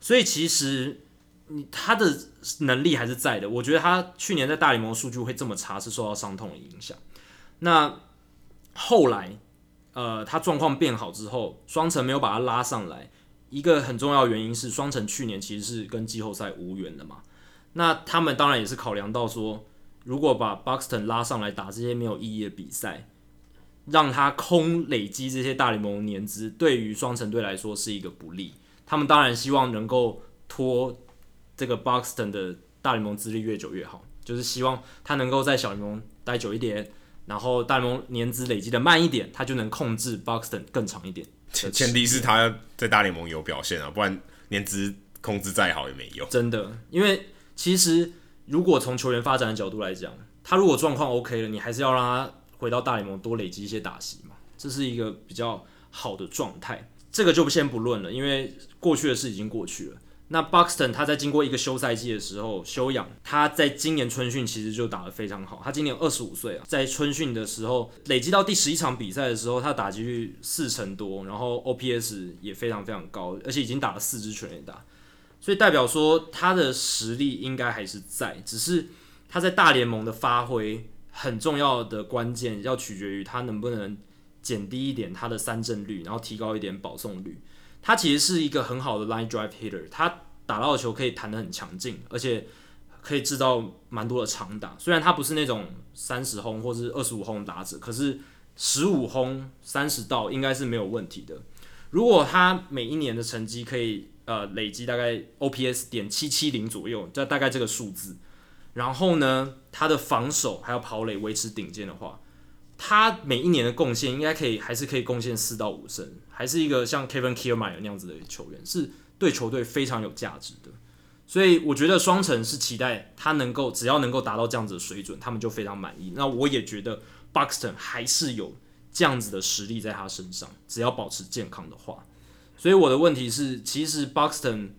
所以其实你他的能力还是在的。我觉得他去年在大联盟数据会这么差，是受到伤痛的影响。那后来呃，他状况变好之后，双城没有把他拉上来。一个很重要原因是，双城去年其实是跟季后赛无缘的嘛。那他们当然也是考量到说，如果把 Buxton 拉上来打这些没有意义的比赛，让他空累积这些大联盟年资，对于双城队来说是一个不利。他们当然希望能够拖这个 Buxton 的大联盟资历越久越好，就是希望他能够在小联盟待久一点，然后大联盟年资累积的慢一点，他就能控制 Buxton 更长一点。前前提是他在大联盟有表现啊，不然年资控制再好也没用。真的，因为其实如果从球员发展的角度来讲，他如果状况 OK 了，你还是要让他回到大联盟多累积一些打席嘛，这是一个比较好的状态。这个就先不论了，因为过去的事已经过去了。那 Buxton 他在经过一个休赛季的时候休养，他在今年春训其实就打得非常好。他今年二十五岁啊，在春训的时候累积到第十一场比赛的时候，他打击率四成多，然后 OPS 也非常非常高，而且已经打了四支全垒打，所以代表说他的实力应该还是在，只是他在大联盟的发挥很重要的关键要取决于他能不能减低一点他的三振率，然后提高一点保送率。他其实是一个很好的 line drive hitter，他打到的球可以弹得很强劲，而且可以制造蛮多的长打。虽然他不是那种三十轰或是二十五轰打者，可是十五轰三十道应该是没有问题的。如果他每一年的成绩可以呃累积大概 OPS 点七七零左右，就大概这个数字，然后呢，他的防守还有跑垒维持顶尖的话。他每一年的贡献应该可以，还是可以贡献四到五胜，还是一个像 Kevin Kiermaier 那样子的球员，是对球队非常有价值的。所以我觉得双城是期待他能够，只要能够达到这样子的水准，他们就非常满意。那我也觉得 Buxton 还是有这样子的实力在他身上，只要保持健康的话。所以我的问题是，其实 Buxton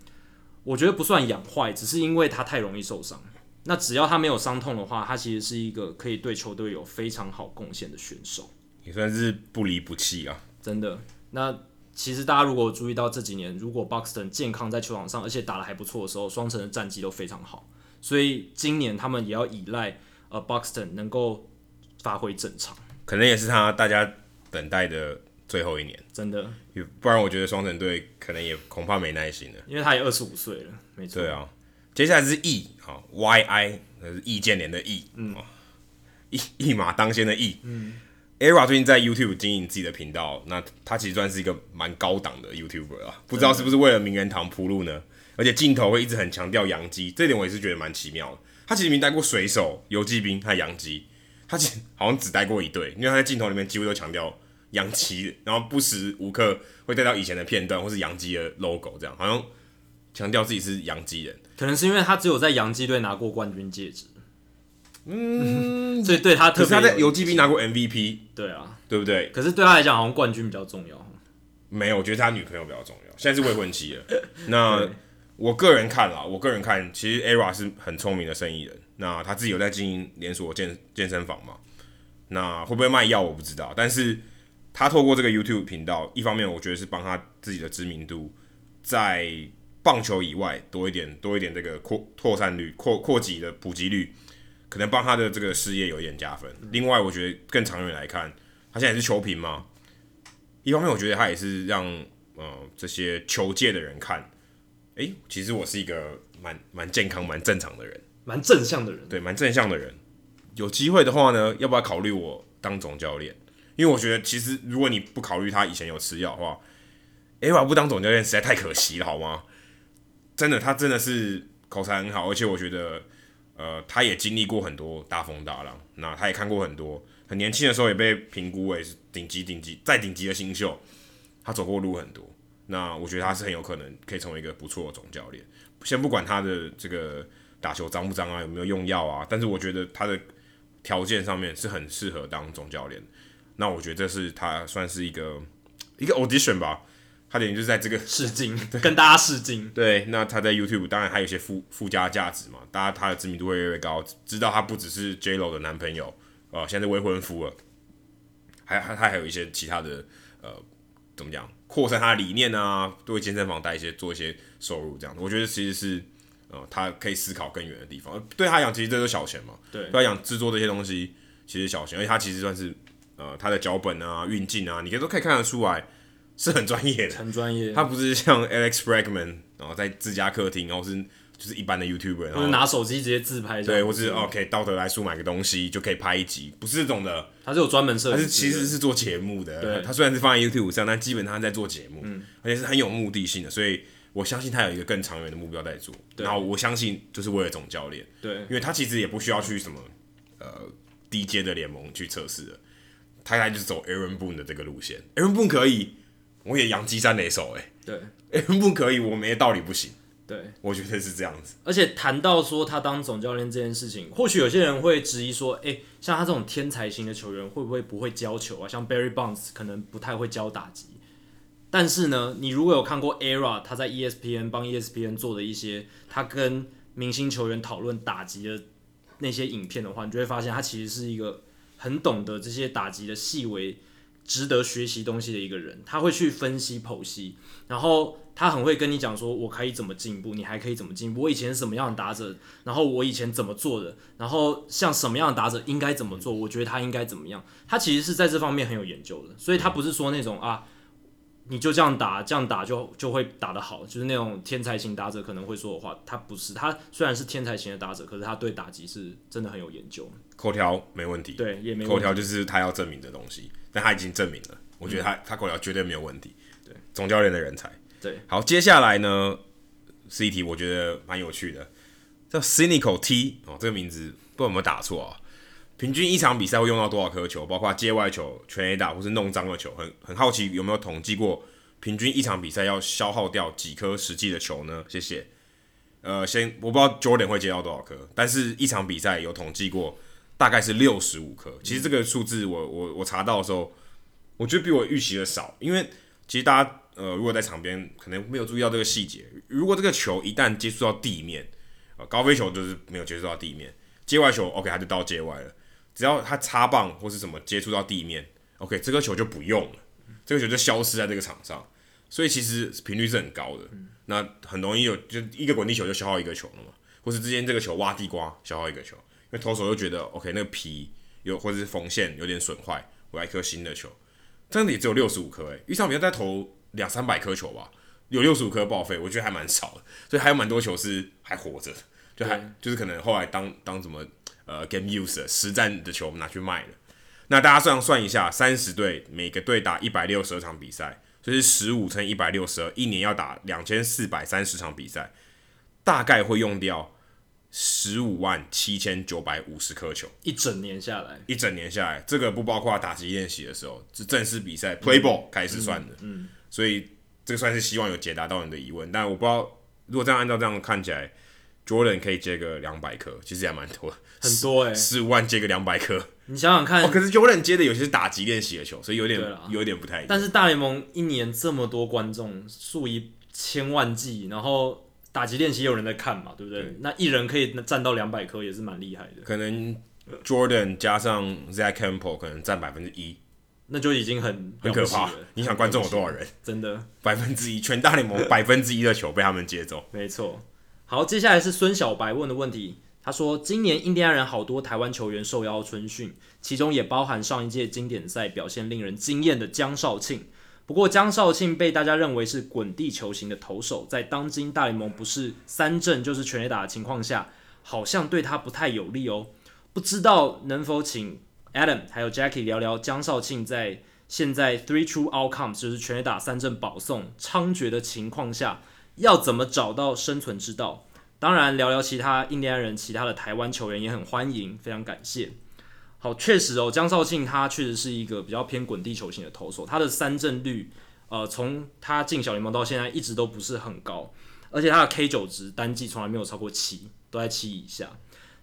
我觉得不算养坏，只是因为他太容易受伤。那只要他没有伤痛的话，他其实是一个可以对球队有非常好贡献的选手，也算是不离不弃啊。真的。那其实大家如果注意到这几年，如果 Boxton 健康在球场上，而且打得还不错的时候，双城的战绩都非常好。所以今年他们也要依赖呃 Boxton 能够发挥正常，可能也是他大家等待的最后一年。真的，不然我觉得双城队可能也恐怕没耐心了，因为他也二十五岁了，没错。对啊。接下来是 E 啊，Y I 那是易建联的 E，，嗯，一一马当先的 E，，嗯，ERA 最近在 YouTube 经营自己的频道，那他其实算是一个蛮高档的 YouTuber 啊，不知道是不是为了名人堂铺路呢？而且镜头会一直很强调洋基，这点我也是觉得蛮奇妙的。他其实没带过水手、游骑兵和洋基，他其实好像只带过一队，因为他在镜头里面几乎都强调洋基，然后不时无刻会带到以前的片段或是洋基的 logo，这样好像强调自己是洋基人。可能是因为他只有在洋基队拿过冠军戒指，嗯，所以对他特别，他在游骑兵拿过 MVP，对啊，对不对？可是对他来讲，好像冠军比较重要。没有，我觉得他女朋友比较重要，现在是未婚妻了。那。我个人看啦，我个人看，其实 ERA 是很聪明的生意人。那他自己有在经营连锁健健身房嘛？那会不会卖药我不知道。但是他透过这个 YouTube 频道，一方面我觉得是帮他自己的知名度在棒球以外多一点，多一点这个扩扩散率、扩扩及的普及率，可能帮他的这个事业有一点加分。另外，我觉得更长远来看，他现在也是球评嘛。一方面，我觉得他也是让呃这些球界的人看。诶、欸，其实我是一个蛮蛮健康、蛮正常的人，蛮正向的人。对，蛮正向的人。有机会的话呢，要不要考虑我当总教练？因为我觉得，其实如果你不考虑他以前有吃药的话，ERA 不当总教练实在太可惜了，好吗？真的，他真的是口才很好，而且我觉得，呃，他也经历过很多大风大浪，那他也看过很多，很年轻的时候也被评估为是顶级、顶级、再顶级的新秀，他走过路很多。那我觉得他是很有可能可以成为一个不错的总教练。先不管他的这个打球脏不脏啊，有没有用药啊，但是我觉得他的条件上面是很适合当总教练。那我觉得这是他算是一个 一个 audition 吧，他等于就是在这个试镜，跟大家试镜。对，那他在 YouTube 当然还有一些附附加价值嘛，大家他的知名度会越来越高，知道他不只是 J-Lo 的男朋友，呃，现在未婚夫了，还还他还有一些其他的呃，怎么讲？扩散他的理念啊，对健身房带一些做一些收入，这样我觉得其实是呃，他可以思考更远的地方。对他讲，其实这都是小钱嘛。对，对他讲制作这些东西其实小钱，而且他其实算是呃，他的脚本啊、运镜啊，你可以都可以看得出来是很专业的，很专业。他不是像 Alex Bregman，然后在自家客厅，然后是。就是一般的 YouTuber，然后拿手机直接自拍，对，或是 OK 到得来速买个东西就可以拍一集，不是这种的，他是有专门设计，他是其实是做节目的，对，他虽然是放在 YouTube 上，但基本上在做节目，嗯，而且是很有目的性的，所以我相信他有一个更长远的目标在做，然后我相信就是为了总教练，对，因为他其实也不需要去什么呃低阶的联盟去测试的，他来就是走 Aaron Boone 的这个路线，Aaron Boone 可以，我也洋基三垒手，哎，对，Aaron Boone 可以，我没道理不行。对，我觉得是这样子。而且谈到说他当总教练这件事情，或许有些人会质疑说，哎、欸，像他这种天才型的球员，会不会不会教球啊？像 Barry Bonds 可能不太会教打击。但是呢，你如果有看过 ERA 他在 ESPN 帮 ESPN 做的一些他跟明星球员讨论打击的那些影片的话，你就会发现他其实是一个很懂得这些打击的细微、值得学习东西的一个人。他会去分析剖析，然后。他很会跟你讲说，我可以怎么进步，你还可以怎么进步。我以前是什么样的打者，然后我以前怎么做的，然后像什么样的打者应该怎么做，我觉得他应该怎么样。他其实是在这方面很有研究的，所以他不是说那种啊，你就这样打，这样打就就会打得好，就是那种天才型打者可能会说的话。他不是，他虽然是天才型的打者，可是他对打击是真的很有研究。口条没问题，对，也没问题。口条就是他要证明的东西，但他已经证明了。我觉得他、嗯、他口条绝对没有问题。对，总教练的人才。对，好，接下来呢是一题我觉得蛮有趣的，叫 Cynical T 哦，这个名字不知道有没有打错啊？平均一场比赛会用到多少颗球？包括界外球、全 A 打或是弄脏的球，很很好奇有没有统计过平均一场比赛要消耗掉几颗实际的球呢？谢谢。呃，先我不知道 Jordan 会接到多少颗，但是一场比赛有统计过，大概是六十五颗。其实这个数字我我我查到的时候，我觉得比我预期的少，因为其实大家。呃，如果在场边可能没有注意到这个细节，如果这个球一旦接触到地面，呃，高飞球就是没有接触到地面，界外球 OK，它就到界外了。只要它插棒或是什么接触到地面，OK，这个球就不用了，这个球就消失在这个场上。所以其实频率是很高的，那很容易有就一个滚地球就消耗一个球了嘛，或是之间这个球挖地瓜消耗一个球，因为投手又觉得 OK，那个皮有或者是缝线有点损坏，我来一颗新的球，真的也只有六十五颗诶，一场比赛在投。两三百颗球吧，有六十五颗报废，我觉得还蛮少的，所以还有蛮多球是还活着，就还就是可能后来当当什么呃 game use 实战的球拿去卖了。那大家这样算一下，三十队每个队打一百六十二场比赛，就是十五乘一百六十二，一年要打两千四百三十场比赛，大概会用掉十五万七千九百五十颗球，一整年下来，一整年下来，这个不包括打击练习的时候，是正式比赛 play ball 开始算的。嗯，嗯，所以这个算是希望有解答到你的疑问，但我不知道如果这样按照这样看起来，Jordan 可以接个两百颗，其实也蛮多，很多哎、欸，十五万接个两百颗。你想想看，哦、可是 Jordan 接的有些是打击练习的球，所以有点有点不太一样。但是大联盟一年这么多观众，数以千万计，然后打击练习有人在看嘛，对不对？对，那一人可以占到两百颗，也是蛮厉害的。可能 Jordan 加上 Zack Campbell 可能占百分之一，那就已经很很可怕了。你想观众有多少人？真的百分之一，全大联盟 百分之一的球被他们接走。没错。好，接下来是孙小白问的问题。他说：“今年印第安人好多台湾球员受邀春训，其中也包含上一届经典赛表现令人惊艳的江少庆。不过，江少庆被大家认为是滚地球型的投手，在当今大联盟不是三振就是全垒打的情况下，好像对他不太有利哦。不知道能否请 Adam 还有 Jackie 聊聊江少庆在现在 Three True Outcomes 就是全垒打三振保送猖獗的情况下，要怎么找到生存之道？”当然，聊聊其他印第安人、其他的台湾球员也很欢迎，非常感谢。好，确实哦，江少庆他确实是一个比较偏滚地球型的投手，他的三振率，呃，从他进小联盟到现在一直都不是很高，而且他的 K 九值单季从来没有超过七，都在七以下。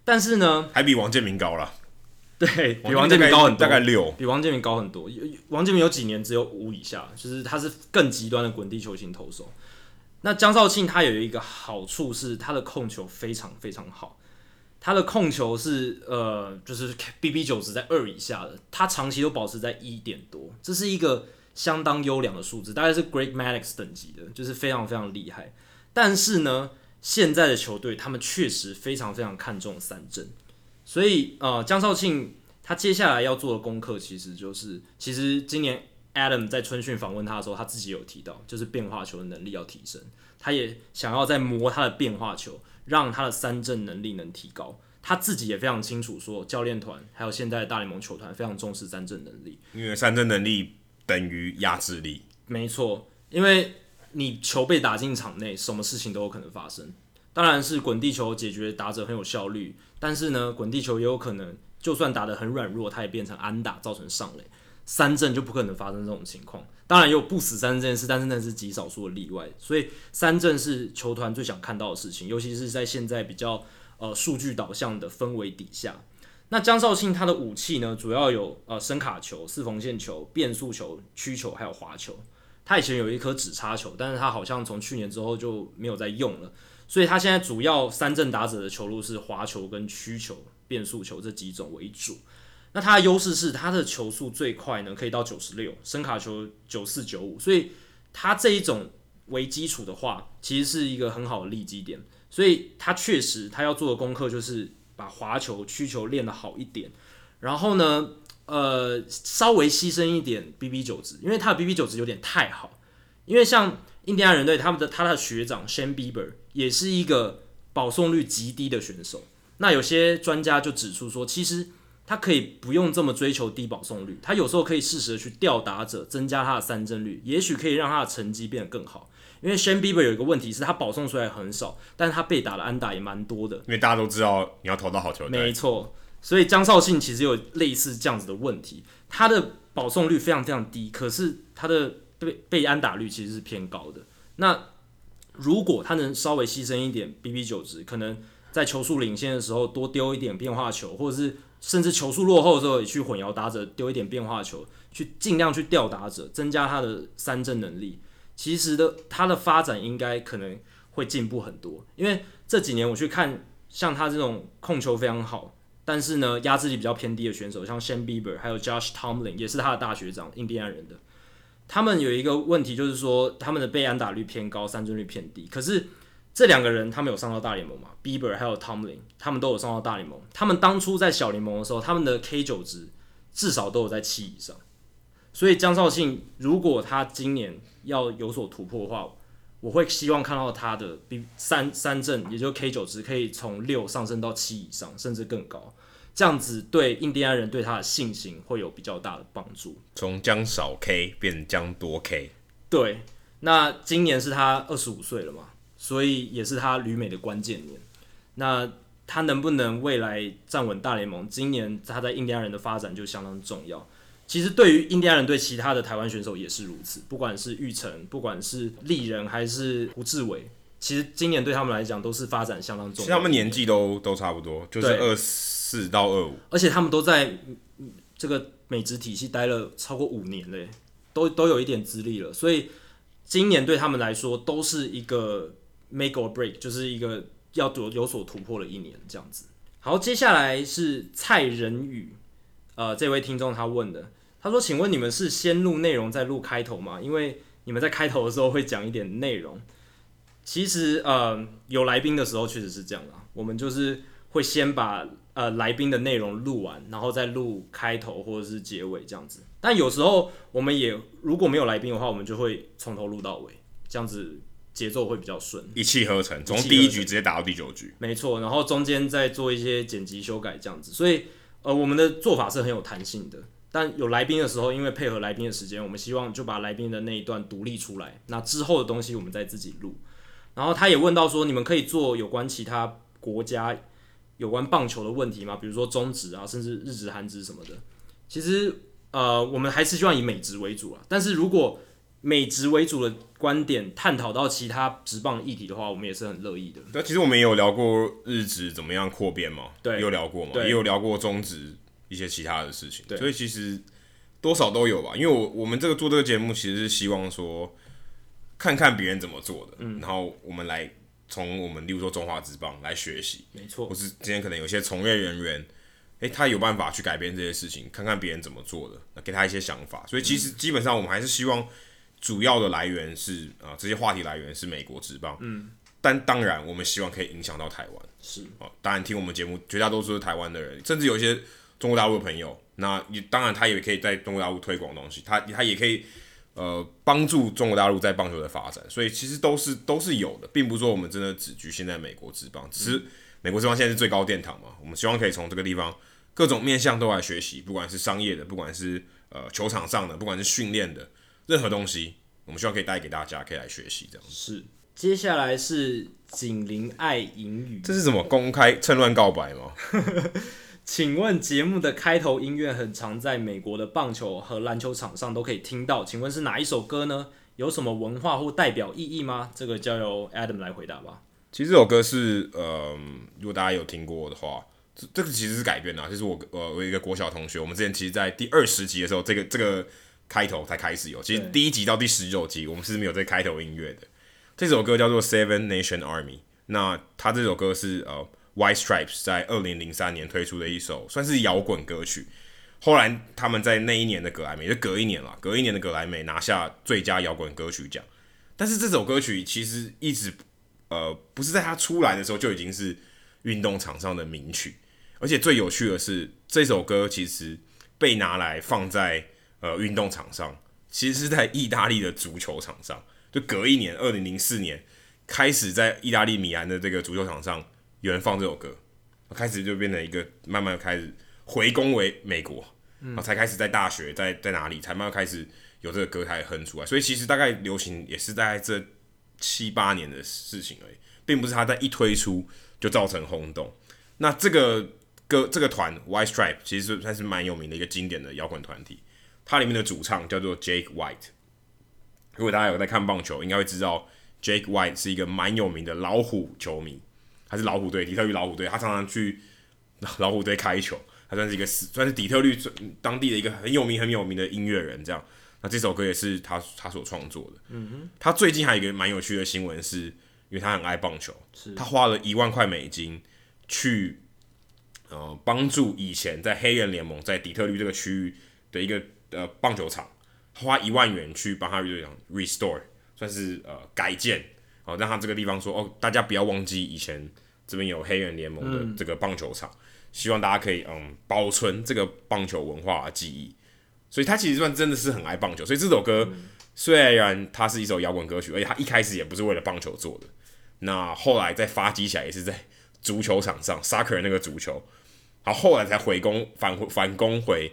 但是呢，还比王建民高了，对，比王建民高很多，大概六，比王建民高很多。王建民有几年只有五以下，就是他是更极端的滚地球型投手。那江少庆他有一个好处是他的控球非常非常好，他的控球是呃就是 BB 九值在二以下的，他长期都保持在一点多，这是一个相当优良的数字，大概是 Greg Maddux 等级的，就是非常非常厉害。但是呢，现在的球队他们确实非常非常看重三振，所以呃江少庆他接下来要做的功课其实就是，其实今年。Adam 在春训访问他的时候，他自己有提到，就是变化球的能力要提升，他也想要再磨他的变化球，让他的三振能力能提高。他自己也非常清楚，说教练团还有现在的大联盟球团非常重视三振能力，因为三振能力等于压制力。没错，因为你球被打进场内，什么事情都有可能发生。当然是滚地球解决打者很有效率，但是呢，滚地球也有可能，就算打得很软弱，它也变成安打，造成上垒。三振就不可能发生这种情况，当然也有不死三振这件事，但是那是极少数的例外。所以三振是球团最想看到的事情，尤其是在现在比较呃数据导向的氛围底下。那江少庆他的武器呢，主要有呃伸卡球、四缝线球、变速球、曲球还有滑球。他以前有一颗指叉球，但是他好像从去年之后就没有再用了。所以他现在主要三振打者的球路是滑球跟曲球、变速球这几种为主。那他的优势是他的球速最快呢，可以到九十六，伸卡球九四九五，所以他这一种为基础的话，其实是一个很好的利基点。所以他确实他要做的功课就是把滑球、曲球练得好一点，然后呢，呃，稍微牺牲一点 BB 九值，因为他的 BB 九值有点太好。因为像印第安人队他们的他的学长 Shane Bieber 也是一个保送率极低的选手。那有些专家就指出说，其实。他可以不用这么追求低保送率，他有时候可以适时的去吊打者，增加他的三振率，也许可以让他的成绩变得更好。因为 Shane Bieber 有一个问题是他保送出来很少，但是他被打的安打也蛮多的。因为大家都知道你要投到好球队。没错，所以江绍信其实有类似这样子的问题，他的保送率非常非常低，可是他的被被安打率其实是偏高的。那如果他能稍微牺牲一点 BB 九值，可能在球速领先的时候多丢一点变化球，或者是。甚至球速落后的时候，也去混淆打者，丢一点变化球，去尽量去吊打者，增加他的三振能力。其实的，他的发展应该可能会进步很多。因为这几年我去看，像他这种控球非常好，但是呢压制力比较偏低的选手，像 s h a n Bieber 还有 Josh Tomlin 也是他的大学长，印第安人的。他们有一个问题，就是说他们的被安打率偏高，三振率偏低。可是这两个人他们有上到大联盟吗？Bieber 还有 Tomlin，他们都有上到大联盟。他们当初在小联盟的时候，他们的 K 九值至少都有在七以上。所以江少庆如果他今年要有所突破的话，我会希望看到他的 B 三三振，也就是 K 九值可以从六上升到七以上，甚至更高。这样子对印第安人对他的信心会有比较大的帮助。从将少 K 变成将多 K。对，那今年是他二十五岁了嘛，所以也是他旅美的关键年。那他能不能未来站稳大联盟？今年他在印第安人的发展就相当重要。其实对于印第安人对其他的台湾选手也是如此，不管是玉成，不管是丽人还是胡志伟，其实今年对他们来讲都是发展相当重要。其实他们年纪都都差不多，就是二四到二五，而且他们都在这个美职体系待了超过五年嘞，都都有一点资历了，所以今年对他们来说都是一个 make or break，就是一个。要有有所突破的一年，这样子。好，接下来是蔡仁宇，呃，这位听众他问的，他说：“请问你们是先录内容再录开头吗？因为你们在开头的时候会讲一点内容。其实，呃，有来宾的时候确实是这样的。我们就是会先把呃来宾的内容录完，然后再录开头或者是结尾这样子。但有时候我们也如果没有来宾的话，我们就会从头录到尾，这样子。”节奏会比较顺，一气呵成，从第一局直接打到第九局，没错。然后中间再做一些剪辑修改，这样子。所以，呃，我们的做法是很有弹性的。但有来宾的时候，因为配合来宾的时间，我们希望就把来宾的那一段独立出来。那之后的东西，我们再自己录。然后他也问到说，你们可以做有关其他国家有关棒球的问题吗？比如说中职啊，甚至日职、韩职什么的。其实，呃，我们还是希望以美职为主啊。但是如果美职为主的观点探讨到其他职棒议题的话，我们也是很乐意的。对，其实我们也有聊过日职怎么样扩编嘛，对，也有聊过嘛，也有聊过中职一些其他的事情，对，所以其实多少都有吧。因为我我们这个做这个节目，其实是希望说看看别人怎么做的，嗯，然后我们来从我们例如说中华职棒来学习，没错，或是今天可能有些从业人员，诶，他有办法去改变这些事情，看看别人怎么做的，给他一些想法。所以其实基本上我们还是希望。主要的来源是啊、呃，这些话题来源是美国职棒，嗯，但当然我们希望可以影响到台湾，是。啊，当然听我们节目绝大多数是台湾的人，甚至有一些中国大陆的朋友，那也当然他也可以在中国大陆推广东西，他他也可以呃帮助中国大陆在棒球的发展，所以其实都是都是有的，并不是说我们真的只局限在美国职棒，只是美国职棒现在是最高殿堂嘛，我们希望可以从这个地方各种面向都来学习，不管是商业的，不管是呃球场上的，不管是训练的。任何东西，我们希望可以带给大家，可以来学习这样。是，接下来是锦麟爱英语，这是什么公开趁乱告白吗？请问节目的开头音乐很常在美国的棒球和篮球场上都可以听到，请问是哪一首歌呢？有什么文化或代表意义吗？这个交由 Adam 来回答吧。其实这首歌是，呃，如果大家有听过的话，这这个其实是改编的，就是我呃我一个国小同学，我们之前其实，在第二十集的时候，这个这个。开头才开始有，其实第一集到第十九集，我们是没有这开头音乐的。这首歌叫做《Seven Nation Army》，那他这首歌是呃 White Stripes 在二零零三年推出的一首算是摇滚歌曲。后来他们在那一年的格莱美，就隔一年了，隔一年的格莱美拿下最佳摇滚歌曲奖。但是这首歌曲其实一直呃不是在他出来的时候就已经是运动场上的名曲，而且最有趣的是这首歌其实被拿来放在。呃，运动场上其实是在意大利的足球场上，就隔一年，二零零四年开始在意大利米兰的这个足球场上有人放这首歌，开始就变成一个慢慢开始回攻为美国，然后才开始在大学在在哪里才慢慢开始有这个歌才哼出来，所以其实大概流行也是在这七八年的事情而已，并不是他在一推出就造成轰动。那这个歌这个团 White Stripe 其实算是蛮有名的一个经典的摇滚团体。它里面的主唱叫做 Jake White。如果大家有在看棒球，应该会知道 Jake White 是一个蛮有名的老虎球迷，他是老虎队，底特律老虎队，他常常去老虎队开球，他算是一个算是底特律当地的一个很有名很有名的音乐人。这样，那这首歌也是他他所创作的。嗯哼，他最近还有一个蛮有趣的新闻，是因为他很爱棒球，他花了一万块美金去呃帮助以前在黑人联盟在底特律这个区域的一个。呃，棒球场花一万元去帮他这样 restore，算是呃改建，好、哦、让他这个地方说哦，大家不要忘记以前这边有黑人联盟的这个棒球场，嗯、希望大家可以嗯保存这个棒球文化记忆。所以他其实算真的是很爱棒球，所以这首歌虽然它是一首摇滚歌曲，而且它一开始也不是为了棒球做的，那后来再发迹起来也是在足球场上，soccer 那个足球，然后后来才回攻返回反攻回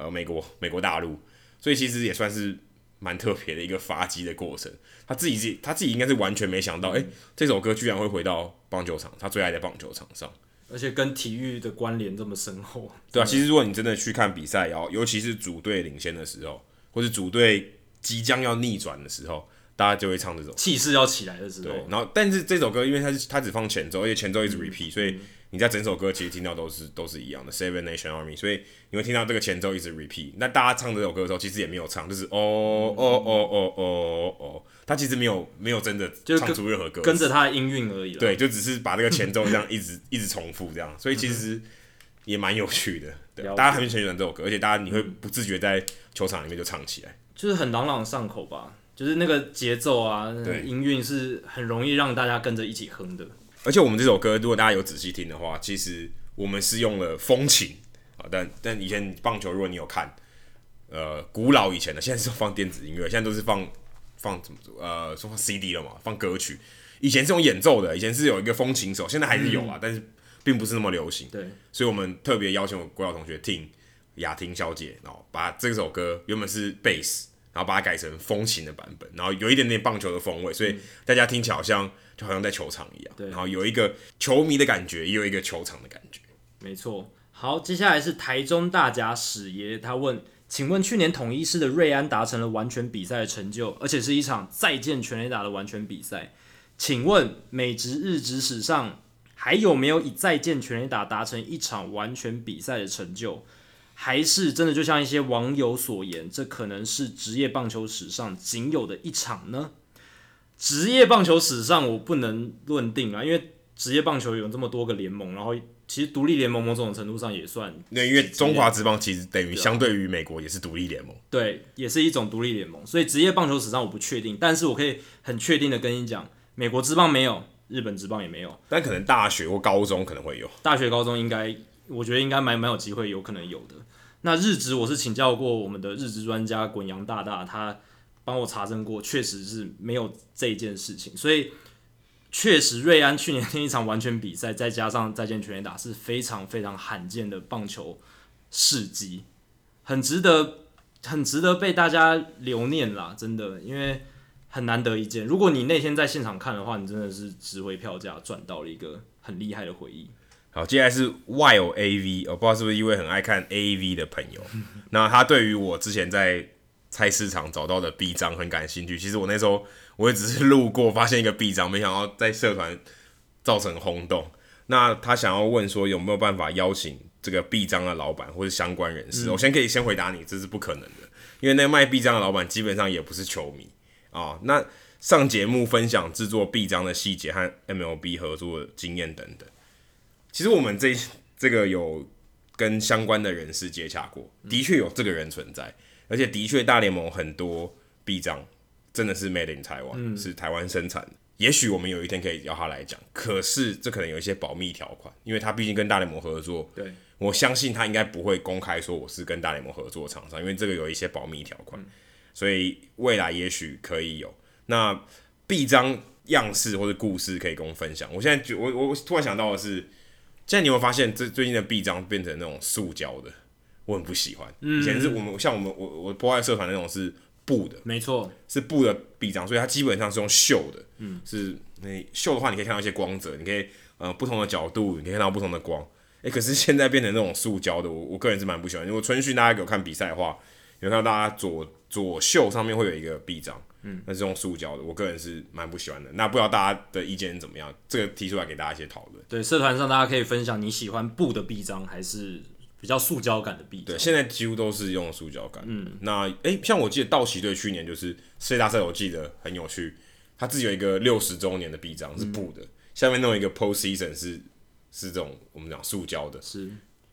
呃美国美国大陆，所以其实也算是蛮特别的一个发迹的过程。他自己自己他自己应该是完全没想到，诶、欸，这首歌居然会回到棒球场，他最爱的棒球场上，而且跟体育的关联这么深厚。对啊，其实如果你真的去看比赛，然后尤其是组队领先的时候，或是组队。即将要逆转的时候，大家就会唱这种气势要起来的时候。对，然后但是这首歌因为它是它只放前奏，而且前奏一直 repeat，、嗯、所以你在整首歌其实听到都是都是一样的 Seven Nation Army，所以你会听到这个前奏一直 repeat。那大家唱这首歌的时候，其实也没有唱，就是哦哦哦哦哦哦，他其实没有没有真的唱出任何歌，跟着他的音韵而已。对，就只是把这个前奏这样一直 一直重复这样，所以其实也蛮有趣的。对，大家很喜欢这首歌，而且大家你会不自觉在球场里面就唱起来。就是很朗朗上口吧，就是那个节奏啊，对，音韵是很容易让大家跟着一起哼的。而且我们这首歌，如果大家有仔细听的话，其实我们是用了风琴啊，但但以前棒球，如果你有看，呃，古老以前的，现在是放电子音乐，现在都是放放怎么呃，说放 CD 了嘛，放歌曲。以前是用演奏的，以前是有一个风琴手，现在还是有啊，嗯、但是并不是那么流行。对，所以我们特别邀请我国小同学听雅婷小姐，然后把这首歌原本是贝斯。然后把它改成风琴的版本，然后有一点点棒球的风味，所以大家听起来好像就好像在球场一样。对，然后有一个球迷的感觉，也有一个球场的感觉。没错。好，接下来是台中大甲史爷，他问：请问去年统一师的瑞安达成了完全比赛的成就，而且是一场再见全垒打的完全比赛。请问美职日职史上还有没有以再见全垒打达成一场完全比赛的成就？还是真的就像一些网友所言，这可能是职业棒球史上仅有的一场呢？职业棒球史上我不能论定啊，因为职业棒球有这么多个联盟，然后其实独立联盟某种程度上也算。那因为中华职棒其实等于相对于美国也是独立联盟，对，也是一种独立联盟。所以职业棒球史上我不确定，但是我可以很确定的跟你讲，美国职棒没有，日本职棒也没有，但可能大学或高中可能会有。大学、高中应该，我觉得应该蛮蛮有机会，有可能有的。那日职我是请教过我们的日职专家滚阳大大，他帮我查证过，确实是没有这一件事情。所以确实瑞安去年那一场完全比赛，再加上再见全垒打，是非常非常罕见的棒球事迹，很值得很值得被大家留念啦，真的，因为很难得一见。如果你那天在现场看的话，你真的是值回票价，赚到了一个很厉害的回忆。好，接下来是 Wild AV，我不知道是不是一位很爱看 AV 的朋友。那他对于我之前在菜市场找到的臂章很感兴趣。其实我那时候我也只是路过，发现一个臂章，没想到在社团造成轰动。那他想要问说有没有办法邀请这个臂章的老板或者相关人士？嗯、我先可以先回答你，这是不可能的，因为那个卖臂章的老板基本上也不是球迷啊、哦。那上节目分享制作臂章的细节和 MLB 合作的经验等等。其实我们这这个有跟相关的人士接洽过，的确有这个人存在，而且的确大联盟很多臂章真的是 made in Taiwan，嗯，是台湾生产的。也许我们有一天可以邀他来讲，可是这可能有一些保密条款，因为他毕竟跟大联盟合作。对，我相信他应该不会公开说我是跟大联盟合作厂商，因为这个有一些保密条款。所以未来也许可以有那臂章样式或者故事可以跟我分享。我现在就我我突然想到的是。现在你有没有发现，这最近的臂章变成那种塑胶的，我很不喜欢。以前是我们像我们我我破坏社团那种是布的，没错，是布的臂章，所以它基本上是用绣的。嗯，是你绣的话，你可以看到一些光泽，你可以呃不同的角度，你可以看到不同的光。哎、欸，可是现在变成那种塑胶的，我我个人是蛮不喜欢。如果春训大家给我看比赛的话，有看到大家左左袖上面会有一个臂章。嗯，那是用塑胶的，我个人是蛮不喜欢的。那不知道大家的意见怎么样？这个提出来给大家一些讨论。对，社团上大家可以分享你喜欢布的臂章还是比较塑胶感的臂章？对，现在几乎都是用塑胶感。嗯，那诶、欸，像我记得道奇队去年就是世界大赛，我记得很有趣，他自己有一个六十周年的臂章是布的，嗯、下面弄一个 postseason 是是这种我们讲塑胶的，是，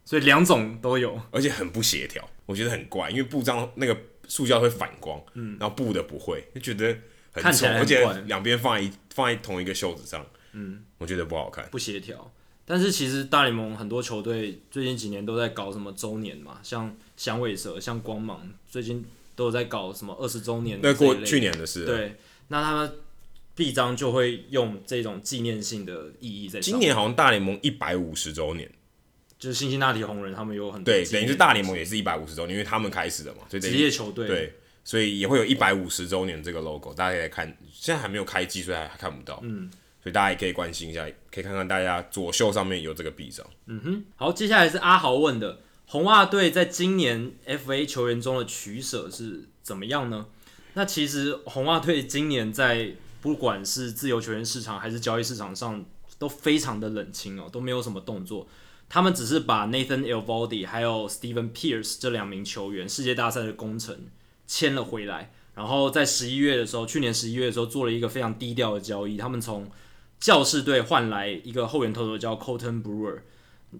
所以两种都有，而且很不协调，我觉得很怪，因为布章那个。塑胶会反光，嗯，然后布的不会，就觉得很丑，而且两边放一放在同一个袖子上，嗯，我觉得不好看，不协调。但是其实大联盟很多球队最近几年都在搞什么周年嘛，像响尾蛇、像光芒，最近都有在搞什么二十周年。那，过去年的事。对，那他们臂章就会用这种纪念性的意义在。今年好像大联盟一百五十周年，就是辛辛那提红人他们有很多对，等于是大联盟也是一百五十周年，因为他们开始的嘛，所以职业球队对，所以也会有一百五十周年这个 logo，大家可以看，现在还没有开机，所以还还看不到。嗯。所以大家也可以关心一下，可以看看大家左袖上面有这个臂章。嗯哼，好，接下来是阿豪问的，红袜队在今年 FA 球员中的取舍是怎么样呢？那其实红袜队今年在不管是自由球员市场还是交易市场上都非常的冷清哦，都没有什么动作。他们只是把 Nathan Eovaldi 还有 Steven Pierce 这两名球员世界大赛的功臣签了回来，然后在十一月的时候，去年十一月的时候做了一个非常低调的交易，他们从教士队换来一个后援投手叫 Colton Brewer，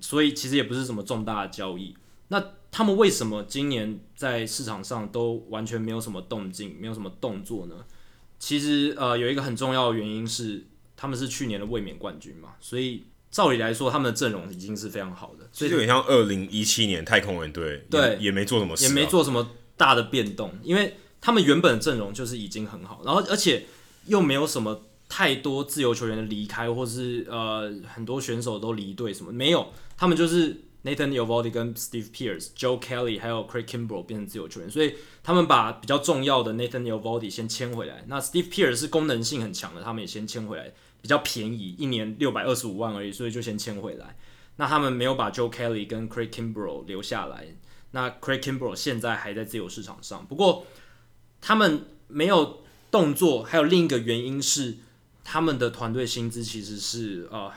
所以其实也不是什么重大的交易。那他们为什么今年在市场上都完全没有什么动静，没有什么动作呢？其实呃有一个很重要的原因是他们是去年的卫冕冠军嘛，所以照理来说他们的阵容已经是非常好的。所以有点像二零一七年太空人队，对，也没做什么事啊，也没做什么大的变动，因为他们原本的阵容就是已经很好，然后而且又没有什么。太多自由球员的离开，或是呃很多选手都离队什么没有，他们就是 Nathan Eovaldi 跟 Steve Pearce、Joe Kelly 还有 Craig Kimbrel 变成自由球员，所以他们把比较重要的 Nathan Eovaldi 先签回来。那 Steve Pearce 是功能性很强的，他们也先签回来，比较便宜，一年六百二十五万而已，所以就先签回来。那他们没有把 Joe Kelly 跟 Craig Kimbrel 留下来。那 Craig Kimbrel 现在还在自由市场上，不过他们没有动作，还有另一个原因是。他们的团队薪资其实是呃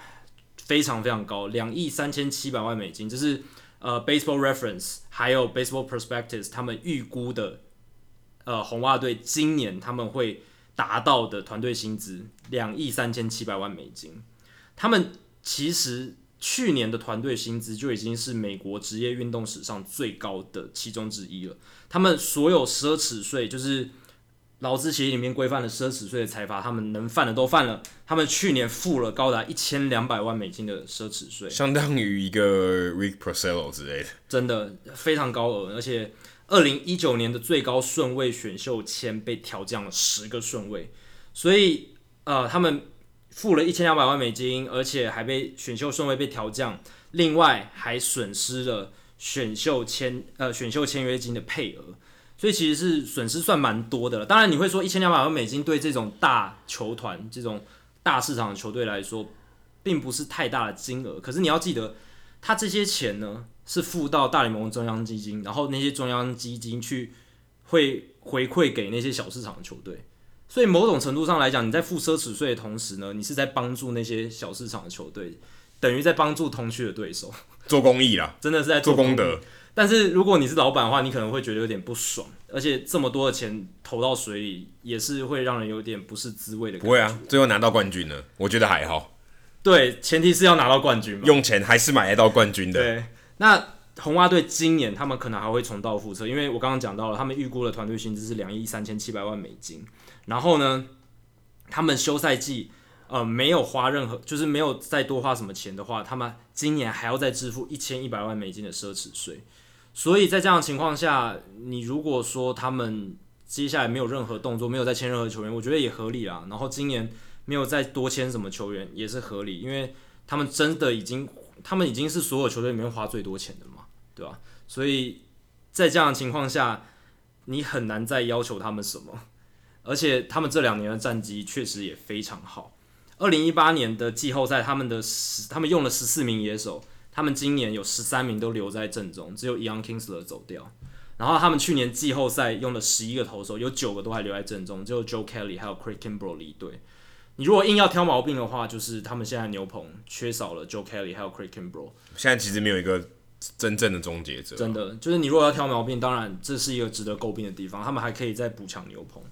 非常非常高，两亿三千七百万美金，这是呃 Baseball Reference 还有 Baseball Prospectus 他们预估的呃红袜队今年他们会达到的团队薪资两亿三千七百万美金。他们其实去年的团队薪资就已经是美国职业运动史上最高的其中之一了。他们所有奢侈税就是。劳资协议里面规范的奢侈税的财阀，他们能犯的都犯了。他们去年付了高达一千两百万美金的奢侈税，相当于一个 Rick Porcello 之类的，真的非常高额。而且，二零一九年的最高顺位选秀签被调降了十个顺位，所以呃，他们付了一千两百万美金，而且还被选秀顺位被调降，另外还损失了选秀签呃选秀签约金的配额。所以其实是损失算蛮多的了。当然你会说一千两百万美金对这种大球团、这种大市场的球队来说，并不是太大的金额。可是你要记得，他这些钱呢是付到大联盟中央基金，然后那些中央基金去会回馈给那些小市场的球队。所以某种程度上来讲，你在付奢侈税的同时呢，你是在帮助那些小市场的球队，等于在帮助同区的对手做公益啦，真的是在做功德。但是如果你是老板的话，你可能会觉得有点不爽，而且这么多的钱投到水里，也是会让人有点不是滋味的感觉。不会啊，最后拿到冠军了，我觉得还好。对，前提是要拿到冠军嘛。用钱还是买得到冠军的。对，那红袜队今年他们可能还会重蹈覆辙，因为我刚刚讲到了，他们预估的团队薪资是两亿三千七百万美金，然后呢，他们休赛季。呃，没有花任何，就是没有再多花什么钱的话，他们今年还要再支付一千一百万美金的奢侈税。所以在这样的情况下，你如果说他们接下来没有任何动作，没有再签任何球员，我觉得也合理啦。然后今年没有再多签什么球员也是合理，因为他们真的已经，他们已经是所有球队里面花最多钱的嘛，对吧？所以在这样的情况下，你很难再要求他们什么。而且他们这两年的战绩确实也非常好。二零一八年的季后赛，他们的十，他们用了十四名野手，他们今年有十三名都留在阵中，只有 Ian Kingsler 走掉。然后他们去年季后赛用了十一个投手，有九个都还留在阵中，只有 Joe Kelly 还有 Craig Kimbrel 离队。你如果硬要挑毛病的话，就是他们现在牛棚缺少了 Joe Kelly 还有 Craig Kimbrel。现在其实没有一个真正的终结者。真的，就是你如果要挑毛病，当然这是一个值得诟病的地方。他们还可以再补强牛棚。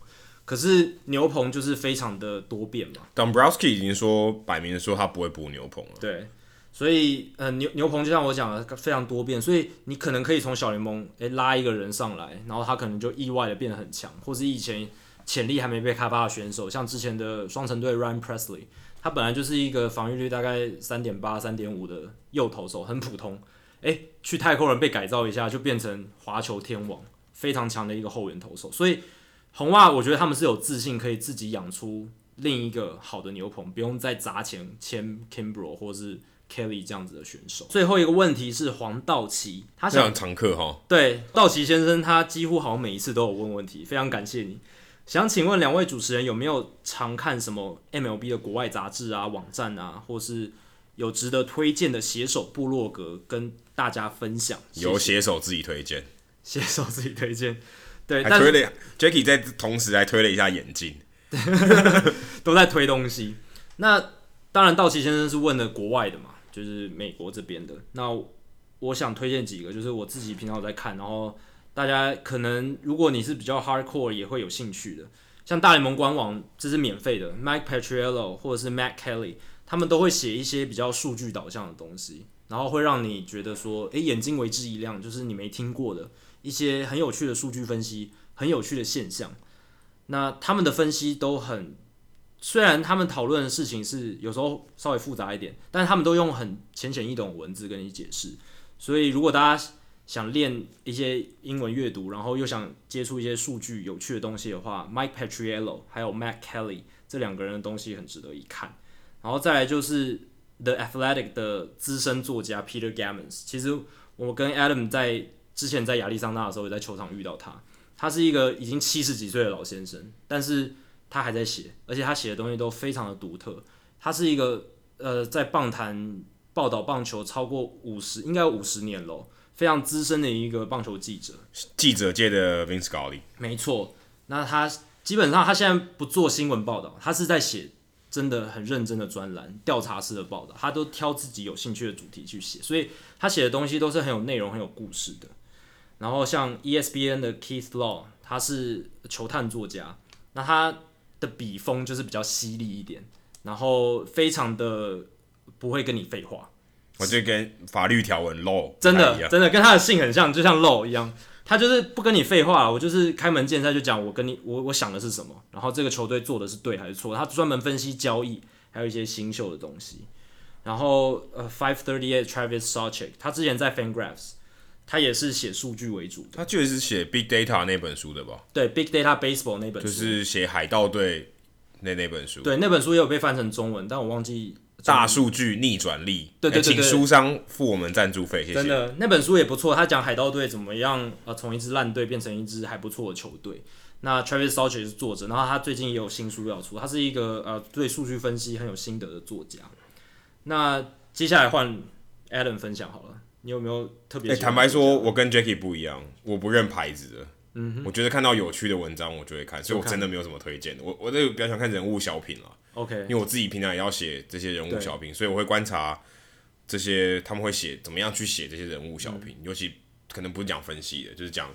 可是牛棚就是非常的多变嘛。Dombrowski 已经说摆明说他不会补牛棚了。对，所以呃牛牛棚就像我讲的非常多变，所以你可能可以从小联盟诶、欸、拉一个人上来，然后他可能就意外的变得很强，或是以前潜力还没被开发的选手，像之前的双城队 Ryan Presley，他本来就是一个防御率大概三点八、三点五的右投手，很普通，诶、欸，去太空人被改造一下就变成滑球天王。非常强的一个后援投手，所以红袜我觉得他们是有自信可以自己养出另一个好的牛棚，不用再砸钱签 Kimbrel 或是 Kelly 这样子的选手。最后一个问题是黄道奇，他想常客哈，对，道奇先生他几乎好像每一次都有问问题，非常感谢你。想请问两位主持人有没有常看什么 MLB 的国外杂志啊、网站啊，或是有值得推荐的写手部落格跟大家分享？有写手自己推荐，写手自己推荐，对，还推了 Jacky 在同时还推了一下眼镜，都在推东西。那当然，道奇先生是问了国外的嘛，就是美国这边的。那我想推荐几个，就是我自己平常有在看，然后。大家可能，如果你是比较 hardcore，也会有兴趣的。像大联盟官网，这是免费的，Mike Petriello 或者是 Matt Kelly，他们都会写一些比较数据导向的东西，然后会让你觉得说，诶，眼睛为之一亮，就是你没听过的一些很有趣的数据分析，很有趣的现象。那他们的分析都很，虽然他们讨论的事情是有时候稍微复杂一点，但他们都用很浅显易懂的文字跟你解释。所以如果大家想练一些英文阅读，然后又想接触一些数据有趣的东西的话，Mike Petriello 还有 Matt Kelly 这两个人的东西很值得一看。然后再来就是 The Athletic 的资深作家 Peter Gammons。其实我跟 Adam 在之前在亚利桑那的时候也在球场遇到他。他是一个已经七十几岁的老先生，但是他还在写，而且他写的东西都非常的独特。他是一个呃在棒坛报道棒球超过五十，应该有五十年了。非常资深的一个棒球记者，记者界的 Vince Scully。没错，那他基本上他现在不做新闻报道，他是在写真的很认真的专栏、调查式的报道，他都挑自己有兴趣的主题去写，所以他写的东西都是很有内容、很有故事的。然后像 ESPN 的 Keith Law，他是球探作家，那他的笔锋就是比较犀利一点，然后非常的不会跟你废话。我就跟法律条文 law 真的真的跟他的姓很像，就像 law 一样，他就是不跟你废话，我就是开门见山就讲我跟你我我想的是什么，然后这个球队做的是对还是错，他专门分析交易，还有一些新秀的东西。然后呃，Five Thirty Eight Travis Sawchik，他之前在 Fangraphs，他也是写数据为主的，他就是写 Big Data 那本书的吧？对，Big Data Baseball 那本书，就是写海盗队那那本书，对，那本书也有被翻成中文，但我忘记。大数据逆转力，对对对，对，请书商付我们赞助费，谢谢。真的，那本书也不错，他讲海盗队怎么样，呃，从一支烂队变成一支还不错的球队。那 Travis Sawchik 是作者，然后他最近也有新书要出，他是一个呃对数据分析很有心得的作家。那接下来换 Adam 分享好了，你有没有特别？欸，坦白说，我跟 Jackie 不一样，我不认牌子的。嗯哼，我觉得看到有趣的文章，我就会看，所以我真的没有什么推荐的。我我这个比较喜欢看人物小品了。OK，因为我自己平常也要写这些人物小品，所以我会观察这些他们会写怎么样去写这些人物小品，嗯、尤其可能不是讲分析的，就是讲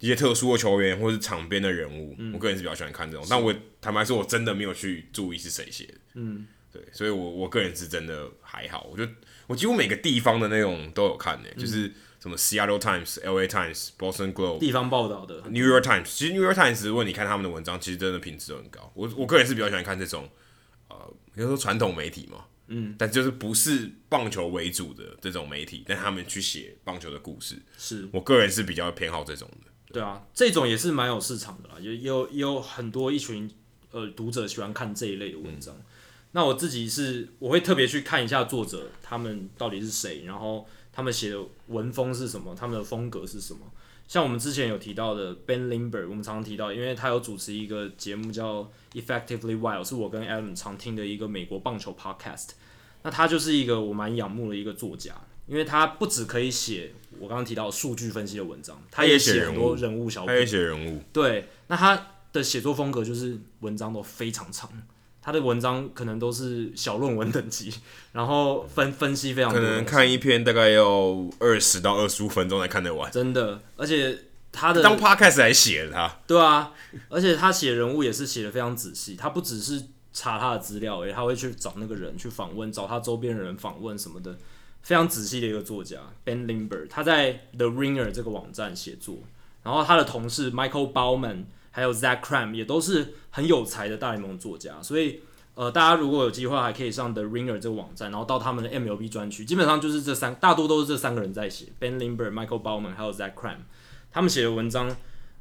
一些特殊的球员或是场边的人物。嗯、我个人是比较喜欢看这种，但我坦白说，我真的没有去注意是谁写的。嗯，对，所以我我个人是真的还好，我觉得我几乎每个地方的那种都有看呢、欸，就是。什么 Seattle Times、LA Times、Boston Globe 地方报道的 New York Times，其实 New York Times 如果你看他们的文章，其实真的品质都很高。我我个人是比较喜欢看这种，呃，比如说传统媒体嘛，嗯，但就是不是棒球为主的这种媒体，但他们去写棒球的故事，是我个人是比较偏好这种的。对，对啊，这种也是蛮有市场的啦，有有有很多一群呃读者喜欢看这一类的文章。嗯、那我自己是我会特别去看一下作者他们到底是谁，然后。他们写的文风是什么？他们的风格是什么？像我们之前有提到的 Ben Lindbergh，我们常常提到，因为他有主持一个节目叫 Effectively Wild，是我跟 Adam 常听的一个美国棒球 podcast。那他就是一个我蛮仰慕的一个作家，因为他不只可以写我刚刚提到数据分析的文章，他也写很多人物小品，他也写人物。对，那他的写作风格就是文章都非常长。他的文章可能都是小论文等级，然后分分析非常多，可能看一篇大概要二十到二十五分钟才看得完。真的，而且他的当 podcast 来写的他，对啊，而且他写人物也是写的非常仔细，他不只是查他的资料，诶，他会去找那个人去访问，找他周边的人访问什么的，非常仔细的一个作家 Ben Lindbergh，他在 The Ringer 这个网站写作，然后他的同事 Michael Baumann。还有 Zach Cram 也都是很有才的大联盟作家，所以呃，大家如果有机会，还可以上 The Ringer 这个网站，然后到他们的 MLB 专区，基本上就是这三，大多都是这三个人在写，Ben Lindbergh、Michael Baumann 还有 Zach Cram，。他们写的文章，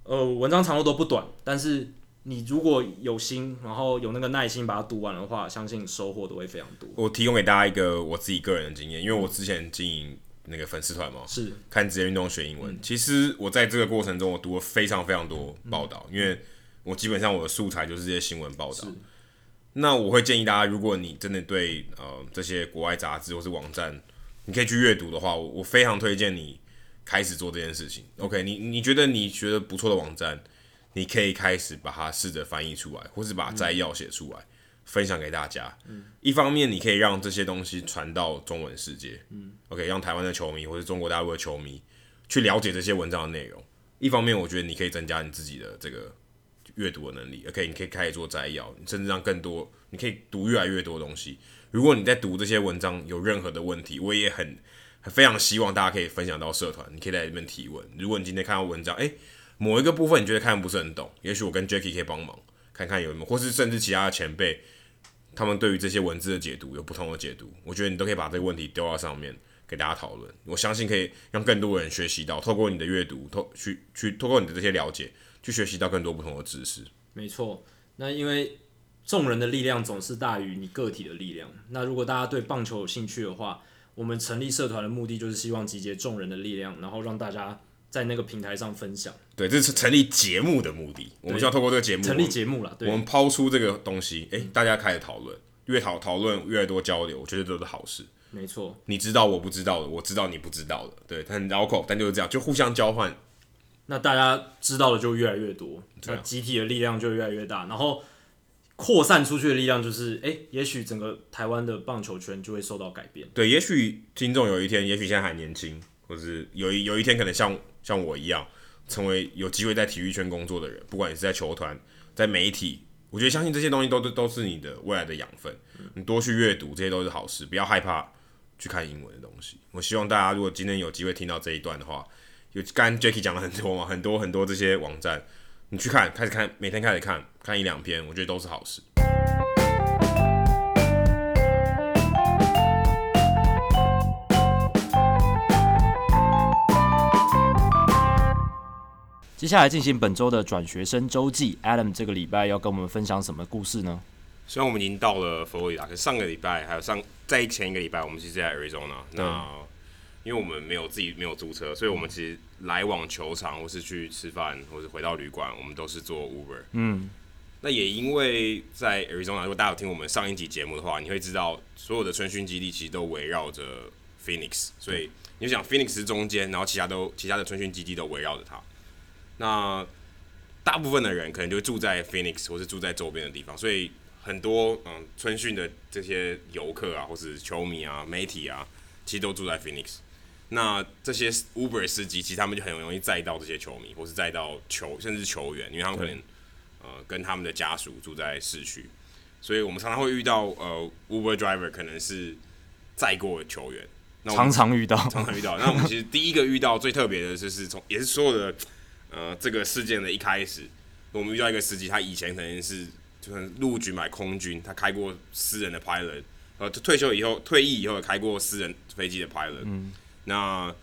呃，文章长度都不短，但是你如果有心，然后有那个耐心把它读完的话，相信收获都会非常多。我提供给大家一个我自己个人的经验，因为我之前经营那个粉丝团嘛，是看职业运动学英文。嗯、其实我在这个过程中，我读了非常非常多报道，嗯、因为我基本上我的素材就是这些新闻报道。那我会建议大家，如果你真的对呃这些国外杂志或是网站，你可以去阅读的话，我我非常推荐你开始做这件事情。OK，你你觉得你觉得不错的网站，你可以开始把它试着翻译出来，或是把摘要写出来，嗯、分享给大家。嗯、一方面你可以让这些东西传到中文世界。嗯、OK，让台湾的球迷或是中国大陆的球迷去了解这些文章的内容。一方面，我觉得你可以增加你自己的这个。阅读的能力，OK，你可以开始做摘要，甚至让更多，你可以读越来越多东西。如果你在读这些文章有任何的问题，我也很，非常希望大家可以分享到社团，你可以在里面提问。如果你今天看到文章，诶、某一个部分你觉得看不是很懂，也许我跟 Jacky 可以帮忙，看看有没有，或是甚至其他的前辈，他们对于这些文字的解读有不同的解读，我觉得你都可以把这个问题丢到上面给大家讨论。我相信可以让更多人学习到，透过你的阅读，透去去透过你的这些了解。去学习到更多不同的知识。没错，那因为众人的力量总是大于你个体的力量。那如果大家对棒球有兴趣的话，我们成立社团的目的就是希望集结众人的力量，然后让大家在那个平台上分享。对，这是成立节目的目的。我们需要透过这个节目成立节目了。我们抛出这个东西，诶，大家开始讨论，越讨讨论越多交流，我觉得都是好事。没错，你知道我不知道的，我知道你不知道的，对，很绕口，但就是这样，就互相交换。那大家知道的就越来越多，那集体的力量就越来越大，然后扩散出去的力量就是，哎、欸，也许整个台湾的棒球圈就会受到改变。对，也许听众有一天，也许现在还年轻，或是有一有一天可能像像我一样，成为有机会在体育圈工作的人，不管你是在球团、在媒体，我觉得相信这些东西都都是你的未来的养分。你多去阅读，这些都是好事，不要害怕去看英文的东西。我希望大家如果今天有机会听到这一段的话。有刚 Jacky 讲了很多嘛，很多很多这些网站，你去看，开始看，每天开始看，看一两篇，我觉得都是好事。接下来进行本周的转学生周记，Adam 这个礼拜要跟我们分享什么故事呢？虽然我们已经到了佛罗里达，可是上个礼拜还有上在前一个礼拜，我们其实在 Arizona。那因为我们没有自己没有租车，所以我们其实来往球场或是去吃饭，或是回到旅馆，我们都是坐 Uber。嗯，那也因为在 Arizona，如果大家有听我们上一集节目的话，你会知道所有的春训基地其实都围绕着 Phoenix，所以你就想 Phoenix 是中间，然后其他都其他的春训基地都围绕着它。那大部分的人可能就住在 Phoenix 或是住在周边的地方，所以很多嗯春训的这些游客啊，或是球迷啊、媒体啊，其实都住在 Phoenix。那这些 Uber 司机，其实他们就很容易载到这些球迷，或是载到球，甚至球员，因为他们可能呃跟他们的家属住在市区，所以我们常常会遇到呃 Uber driver 可能是载过球员，那常常遇到，常常遇到。那我们其实第一个遇到最特别的就是从也是所有的呃这个事件的一开始，我们遇到一个司机，他以前可能是就是陆军买空军，他开过私人的 pilot，呃退休以后退役以后开过私人飞机的 pilot，嗯。那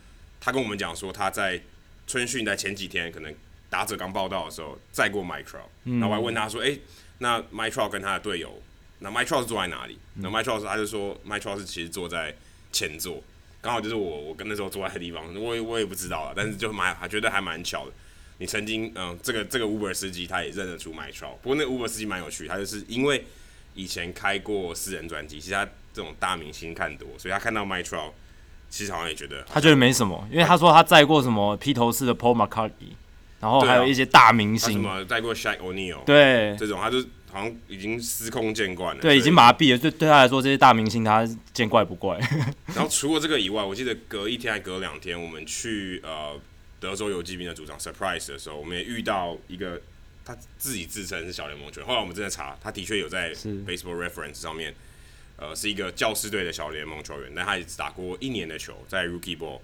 他跟我们讲说，他在春训在前几天，可能打者刚报道的时候载过 Trout，然后我还问他说：“哎、欸，那 Trout 跟他的队友，那 Trout 是坐在哪里？”那 Trout 他就说：“Mike Trout 是其实坐在前座，刚好就是我我跟那时候坐在的地方，我也我也不知道啊，但是就蛮还觉得还蛮巧的。你曾经嗯，这个这个 Uber 司机他也认得出 Mike Trout，不过那个 Uber 司机蛮有趣，他就是因为以前开过私人专机，其实他这种大明星看多，所以他看到 Mike Trout。其实好像也觉得，他觉得没什么，因为他说他载过什么披头士的 Paul McCartney，然后还有一些大明星，什么载过 Shaq O'Neal，对，这种他就好像已经司空见惯了，对，已经麻痹了。对，对他来说，这些大明星他见怪不怪。然后除了这个以外，我记得隔一天还隔两天，我们去呃德州游骑兵的主场 Surprise 的时候，我们也遇到一个他自己自称是小联盟球员，后来我们真的查，他的确有在 Baseball Reference 上面。呃，是一个教师队的小联盟球员，但他也只打过一年的球，在 Rookie Ball，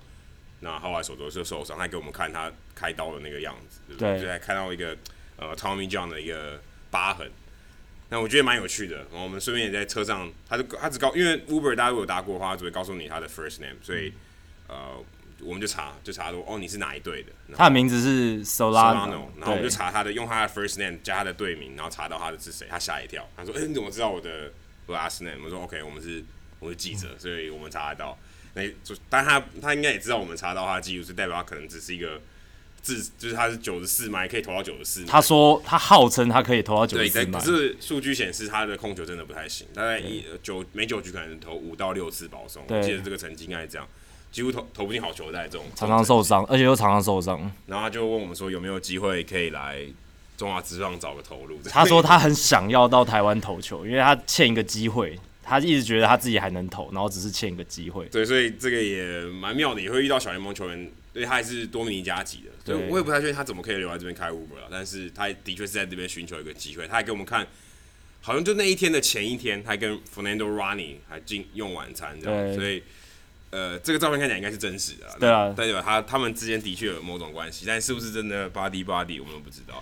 那后来手肘就受伤，他给我们看他开刀的那个样子，对不对？就还看到一个呃 Tommy John 的一个疤痕，那我觉得蛮有趣的。然后我们顺便也在车上，他就他只告，因为 Uber 大家如果有打过的话，他只会告诉你他的 first name，所以呃，我们就查就查说哦你是哪一队的？他的名字是 Solano，然后我们就查他的用他的 first name 加他的队名，然后查到他的是谁，他吓一跳，他说哎、欸、你怎么知道我的 last name？我说 OK 我们是我是记者，所以我们查得到。那就但他他应该也知道我们查到他的记录，是代表他可能只是一个。自就是他是九十四迈，可以投到九十四。他说他号称他可以投到九十四迈，可是数据显示他的控球真的不太行，大概一九每九局可能投五到六次保送。我记得这个成绩应该是这样，几乎投投不进好球在这种。常常受伤，而且又常常受伤。然后他就问我们说有没有机会可以来中华职棒找个投入。他说他很 想要到台湾投球，因为他欠一个机会，他一直觉得他自己还能投，然后只是欠一个机会。对，所以这个也蛮妙的，也会遇到小联盟球员。因为他也是多米尼加籍的，所以我也不太确定他怎么可以留在这边开 Uber 了。但是他的确是在这边寻求一个机会。他还给我们看，好像就那一天的前一天，他还跟 Fernando Ronnie 还进用晚餐这样。所以，呃，这个照片看起来应该是真实的。对啊，代表他他们之间的确有某种关系，但是不是真的 body body 我们都不知道。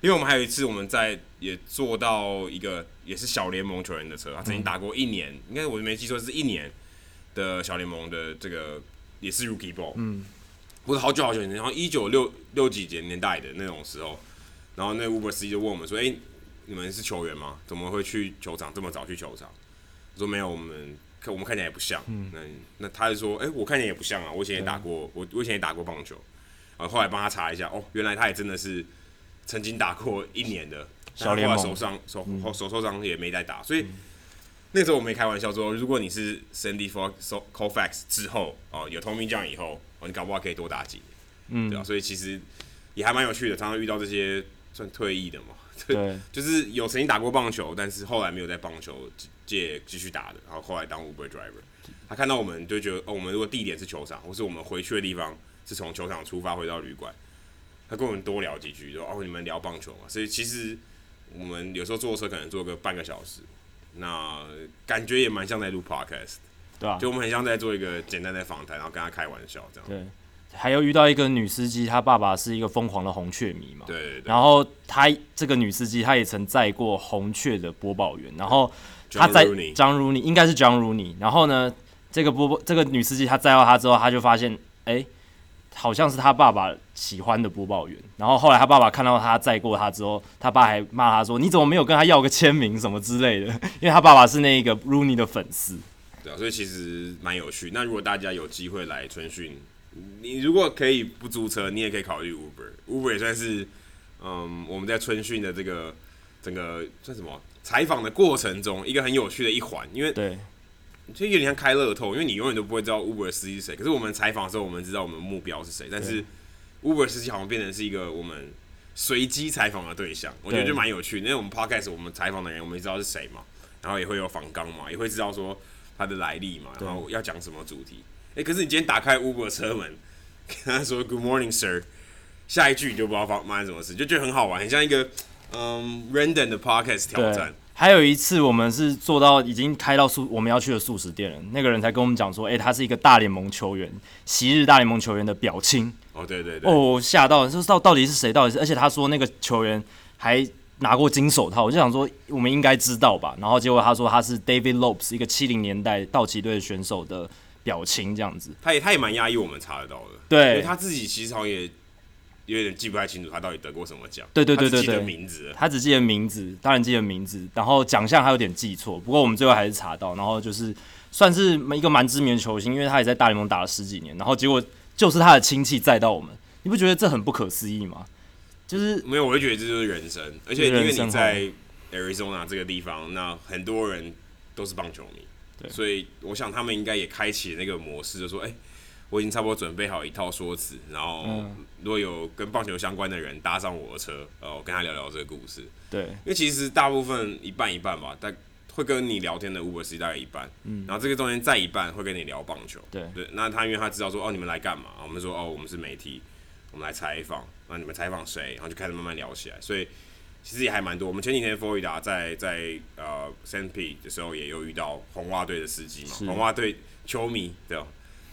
因为我们还有一次我们在也坐到一个也是小联盟球员的车，他曾经打过一年，应该我没记错是一年的小联盟的这个也是 Rookie Ball。嗯。不是好久好久以前，然后一九六六几年年代的那种时候，然后那 Uber 司机就问我们说：“哎、欸，你们是球员吗？怎么会去球场这么早去球场？”我说：“没有，我们看我们看起来也不像。嗯”那那他就说：“哎、欸，我看起来也不像啊，我以前也打过，我我以前也打过棒球。”啊后后来帮他查一下，哦，原来他也真的是曾经打过一年的小联盟，手上手手受伤也没再打，所以。嗯那时候我没开玩笑说，如果你是 Sandy for Colfax 之后哦，有 Tommy John 以后哦，你搞不好可以多打几年，嗯，对啊，所以其实也还蛮有趣的，常常遇到这些算退役的嘛，对，就是有曾经打过棒球，但是后来没有在棒球界继续打的，然后后来当 Uber Driver，他看到我们就觉得哦，我们如果地点是球场，或是我们回去的地方是从球场出发回到旅馆，他跟我们多聊几句，说哦，你们聊棒球嘛，所以其实我们有时候坐车可能坐个半个小时。那感觉也蛮像在录 podcast，对啊，就我们很像在做一个简单的访谈，然后跟他开玩笑这样。对，还有遇到一个女司机，她爸爸是一个疯狂的红雀迷嘛。对对对。然后她这个女司机，她也曾载过红雀的播报员，然后她在 John Rooney 应该是 John Rooney。然后呢，这个播报这个女司机她载到她之后，她就发现，哎、欸。好像是她爸爸喜欢的播报员，然后后来她爸爸看到她载过她之后，她爸还骂她说：“你怎么没有跟她要个签名什么之类的？” 因为她爸爸是那个 Rooney 的粉丝。对啊，所以其实蛮有趣。那如果大家有机会来春训，你如果可以不租车，你也可以考虑 Uber。Uber 也算是嗯我们在春训的这个整个算什么采访的过程中一个很有趣的一环，因为对。就有点像开乐透，因为你永远都不会知道 Uber 司机是谁。可是我们采访的时候，我们知道我们目标是谁。但是 Uber 司机好像变成是一个我们随机采访的对象，我觉得就蛮有趣的。因为我们 Podcast 我们采访的人，我们也知道是谁嘛，然后也会有访纲嘛，也会知道说他的来历嘛，然后要讲什么主题。哎、欸，可是你今天打开 Uber 车门，跟他说 Good morning, sir，下一句你就不知道发发生什么事，就觉得很好玩，很像一个嗯 random 的 Podcast 挑战。还有一次，我们是做到已经开到素我们要去的素食店了。那个人才跟我们讲说，哎、欸，他是一个大联盟球员，昔日大联盟球员的表亲。哦，对对对。哦，吓到了，就是到到底是谁？到底是？而且他说那个球员还拿过金手套，我就想说我们应该知道吧。然后结果他说他是 David Lopes，一个七零年代道奇队选手的表情，这样子。他也他也蛮压抑，我们查得到的。对，因为他自己其实好像也。有点记不太清楚他到底得过什么奖。对对对对对，记得名字，他只记得名字，当然记得名字，然后奖项还有点记错。不过我们最后还是查到，然后就是算是一个蛮知名的球星，因为他也在大联盟打了十几年。然后结果就是他的亲戚载到我们，你不觉得这很不可思议吗？就是没有，我就觉得这就是人生，而且因为你在 Arizona 这个地方，那很多人都是棒球迷，对，所以我想他们应该也开启那个模式，就说哎。欸我已经差不多准备好一套说辞，然后如果有跟棒球相关的人搭上我的车，呃，我跟他聊聊这个故事。对，因为其实大部分一半一半吧，但会跟你聊天的 Uber 司机大概一半，嗯，然后这个中间再一半会跟你聊棒球。对对，那他因为他知道说，哦，你们来干嘛？我们说，哦，我们是媒体，我们来采访。那你们采访谁？然后就开始慢慢聊起来。所以其实也还蛮多。我们前几天佛罗里达在在呃 San Pete 的时候，也有遇到红袜队的司机嘛，红袜队球迷对。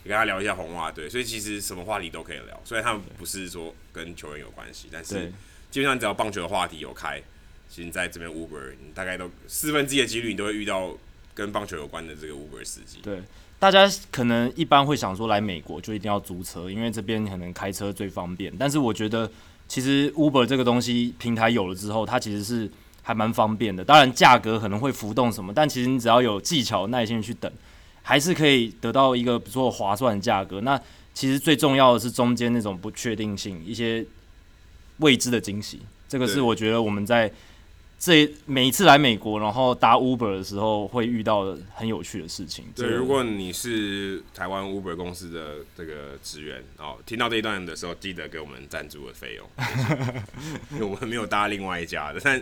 你跟他聊一下红袜队，所以其实什么话题都可以聊。虽然他们不是说跟球员有关系，但是基本上只要棒球的话题有开，其实在这边 Uber，你大概都四分之一的几率你都会遇到跟棒球有关的这个 Uber 司机。对，大家可能一般会想说，来美国就一定要租车，因为这边可能开车最方便。但是我觉得，其实 Uber 这个东西平台有了之后，它其实是还蛮方便的。当然价格可能会浮动什么，但其实你只要有技巧、耐心去等，还是可以得到一个不错划算的价格。那其实最重要的是中间那种不确定性，一些未知的惊喜，这个是我觉得我们在。这每一次来美国，然后搭 Uber 的时候，会遇到的很有趣的事情。对，如果你是台湾 Uber 公司的这个职员哦，听到这一段的时候，记得给我们赞助的费用，因为我们没有搭另外一家的。但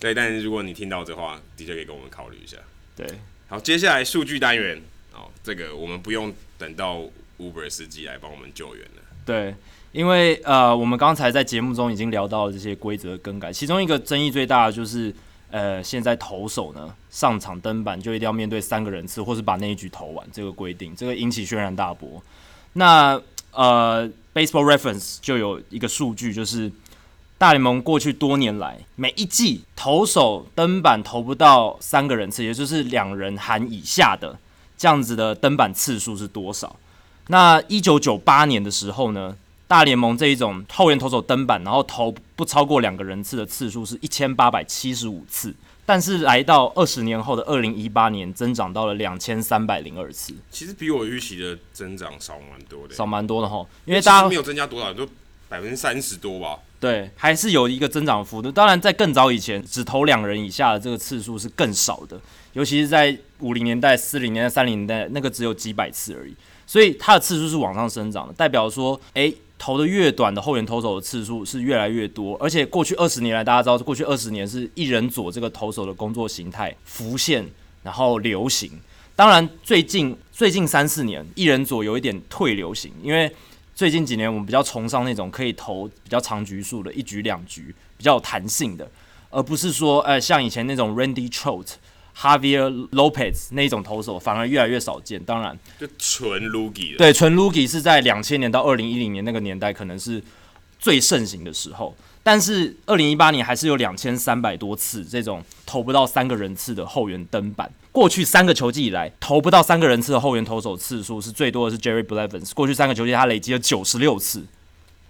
对，但是如果你听到这话，的确可以跟我们考虑一下。对，好，接下来数据单元哦，这个我们不用等到 Uber 司机来帮我们救援了。对。因为呃，我们刚才在节目中已经聊到了这些规则更改，其中一个争议最大的就是，呃，现在投手呢上场登板就一定要面对三个人次，或是把那一局投完这个规定，这个引起轩然大波。那呃，Baseball Reference 就有一个数据，就是大联盟过去多年来每一季投手登板投不到三个人次，也就是两人含以下的这样子的登板次数是多少？那一九九八年的时候呢？大联盟这一种后援投手登板，然后投不超过两个人次的次数是一千八百七十五次，但是来到二十年后的二零一八年，增长到了两千三百零二次。其实比我预期的增长少蛮多的，少蛮多的哈。因为大家没有增加多少，就百分之三十多吧。对，还是有一个增长幅度。当然，在更早以前，只投两人以下的这个次数是更少的，尤其是在五零年代、四零年代、三零年代，那个只有几百次而已。所以它的次数是往上生长的，代表说，诶。投的越短的后援投手的次数是越来越多，而且过去二十年来，大家知道，过去二十年是一人左这个投手的工作形态浮现，然后流行。当然，最近最近三四年，一人左有一点退流行，因为最近几年我们比较崇尚那种可以投比较长局数的，一局两局比较有弹性的，而不是说，呃，像以前那种 Randy Choate。Javier Lopez 那一种投手反而越来越少见，当然。就纯 Loogie 对，纯 Loogie 是在两千年到二零一零年那个年代可能是最盛行的时候，但是二零一八年还是有两千三百多次这种投不到三个人次的后援登板。过去三个球季以来，投不到三个人次的后援投手次数是最多的是 Jerry Blevins，过去三个球季他累积了九十六次，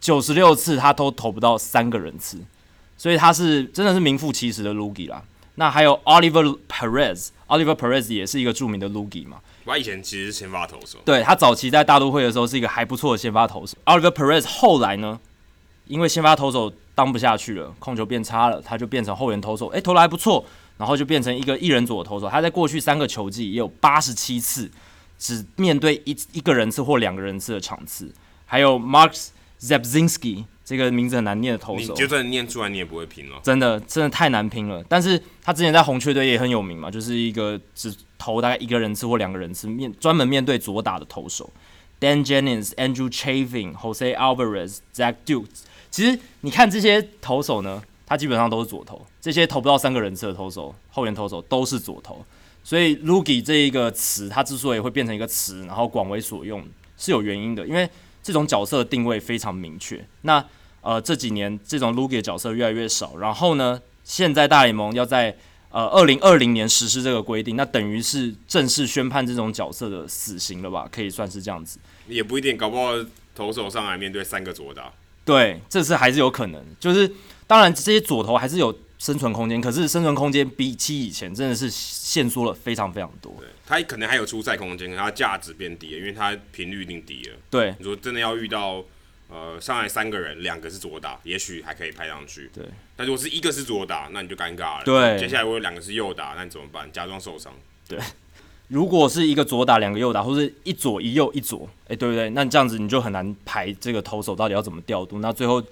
九十六次他都投不到三个人次，所以他是真的是名副其实的 Loogie 啦。那还有 Oliver Perez，Oliver Perez 也是一个著名的 Loogie 嘛。他以前其实是先发投手。对，他早期在大都会的时候是一个还不错的先发投手。Oliver Perez 后来呢，因为先发投手当不下去了，控球变差了，他就变成后援投手，诶，投的还不错，然后就变成一个一人左的投手。他在过去三个球季也有八十七次只面对一一个人次或两个人次的场次。还有 Mark Zabzinski。这个名字很难念的投手，你就算念出来你也不会拼了。真的，真的太难拼了。但是他之前在红雀队也很有名嘛，就是一个只投大概一个人次或两个人次面专门面对左打的投手。Dan Jennings、Andrew Chavin、Jose Alvarez、Zach Duke，其实你看这些投手呢，他基本上都是左投。这些投不到三个人次的投手，后援投手都是左投。所以 Loogie 这一个词，它之所以会变成一个词，然后广为所用，是有原因的，因为。这种角色的定位非常明确。那呃这几年这种 Loogie 的角色越来越少。然后呢，现在大联盟要在呃二零二零年实施这个规定，那等于是正式宣判这种角色的死刑了吧？可以算是这样子。也不一定，搞不好投手上来面对三个左打。对，这次还是有可能。就是当然这些左投还是有。生存空间，可是生存空间比起以前真的是限缩了非常非常多。对，它可能还有出赛空间，它价值变低了，因为它频率一定低了。对，你说真的要遇到呃上来三个人，两个是左打，也许还可以拍上去。对，但如果是一个是左打，那你就尴尬了。对，接下来我有两个是右打，那你怎么办？假装受伤。对，如果是一个左打，两个右打，或是一左一右一左，哎、欸，对不对？那这样子你就很难排这个投手到底要怎么调度。那最后。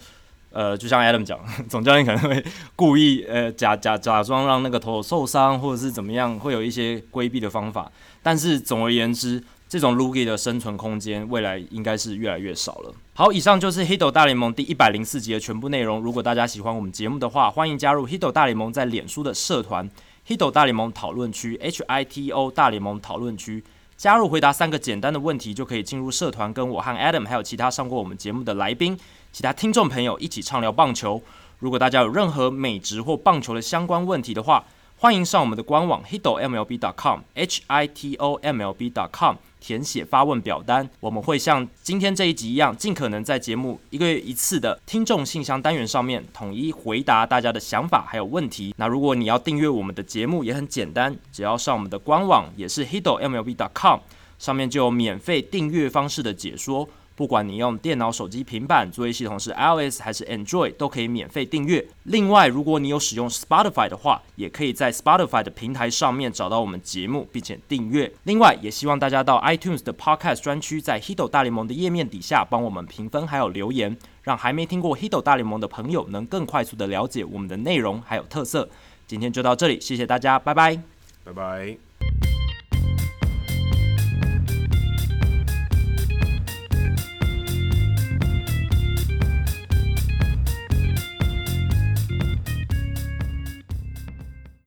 呃，就像 Adam 讲，总教练可能会故意呃假假假装让那个投手受伤，或者是怎么样，会有一些规避的方法。但是总而言之，这种 Loogie 的生存空间未来应该是越来越少了。好，以上就是 Hito 大联盟第一百零四集的全部内容。如果大家喜欢我们节目的话，欢迎加入 Hito 大联盟在脸书的社团 Hito 大联盟讨论区 H I T O 大联盟讨论区，加入回答三个简单的问题，就可以进入社团，跟我和 Adam 还有其他上过我们节目的来宾。其他听众朋友一起畅聊棒球。如果大家有任何美职或棒球的相关问题的话，欢迎上我们的官网 hitomlb.com h i t o m l b.com 填写发问表单。我们会像今天这一集一样，尽可能在节目一个月一次的听众信箱单元上面统一回答大家的想法还有问题。那如果你要订阅我们的节目，也很简单，只要上我们的官网，也是 hiddlemlb.com，上面就有免费订阅方式的解说。不管你用电脑、手机、平板，作业系统是 iOS 还是 Android，都可以免费订阅。另外，如果你有使用 Spotify 的话，也可以在 Spotify 的平台上面找到我们节目，并且订阅。另外，也希望大家到 iTunes 的 Podcast 专区，在 Hito 大联盟的页面底下帮我们评分还有留言，让还没听过 Hito 大联盟的朋友能更快速的了解我们的内容还有特色。今天就到这里，谢谢大家，拜拜，拜拜。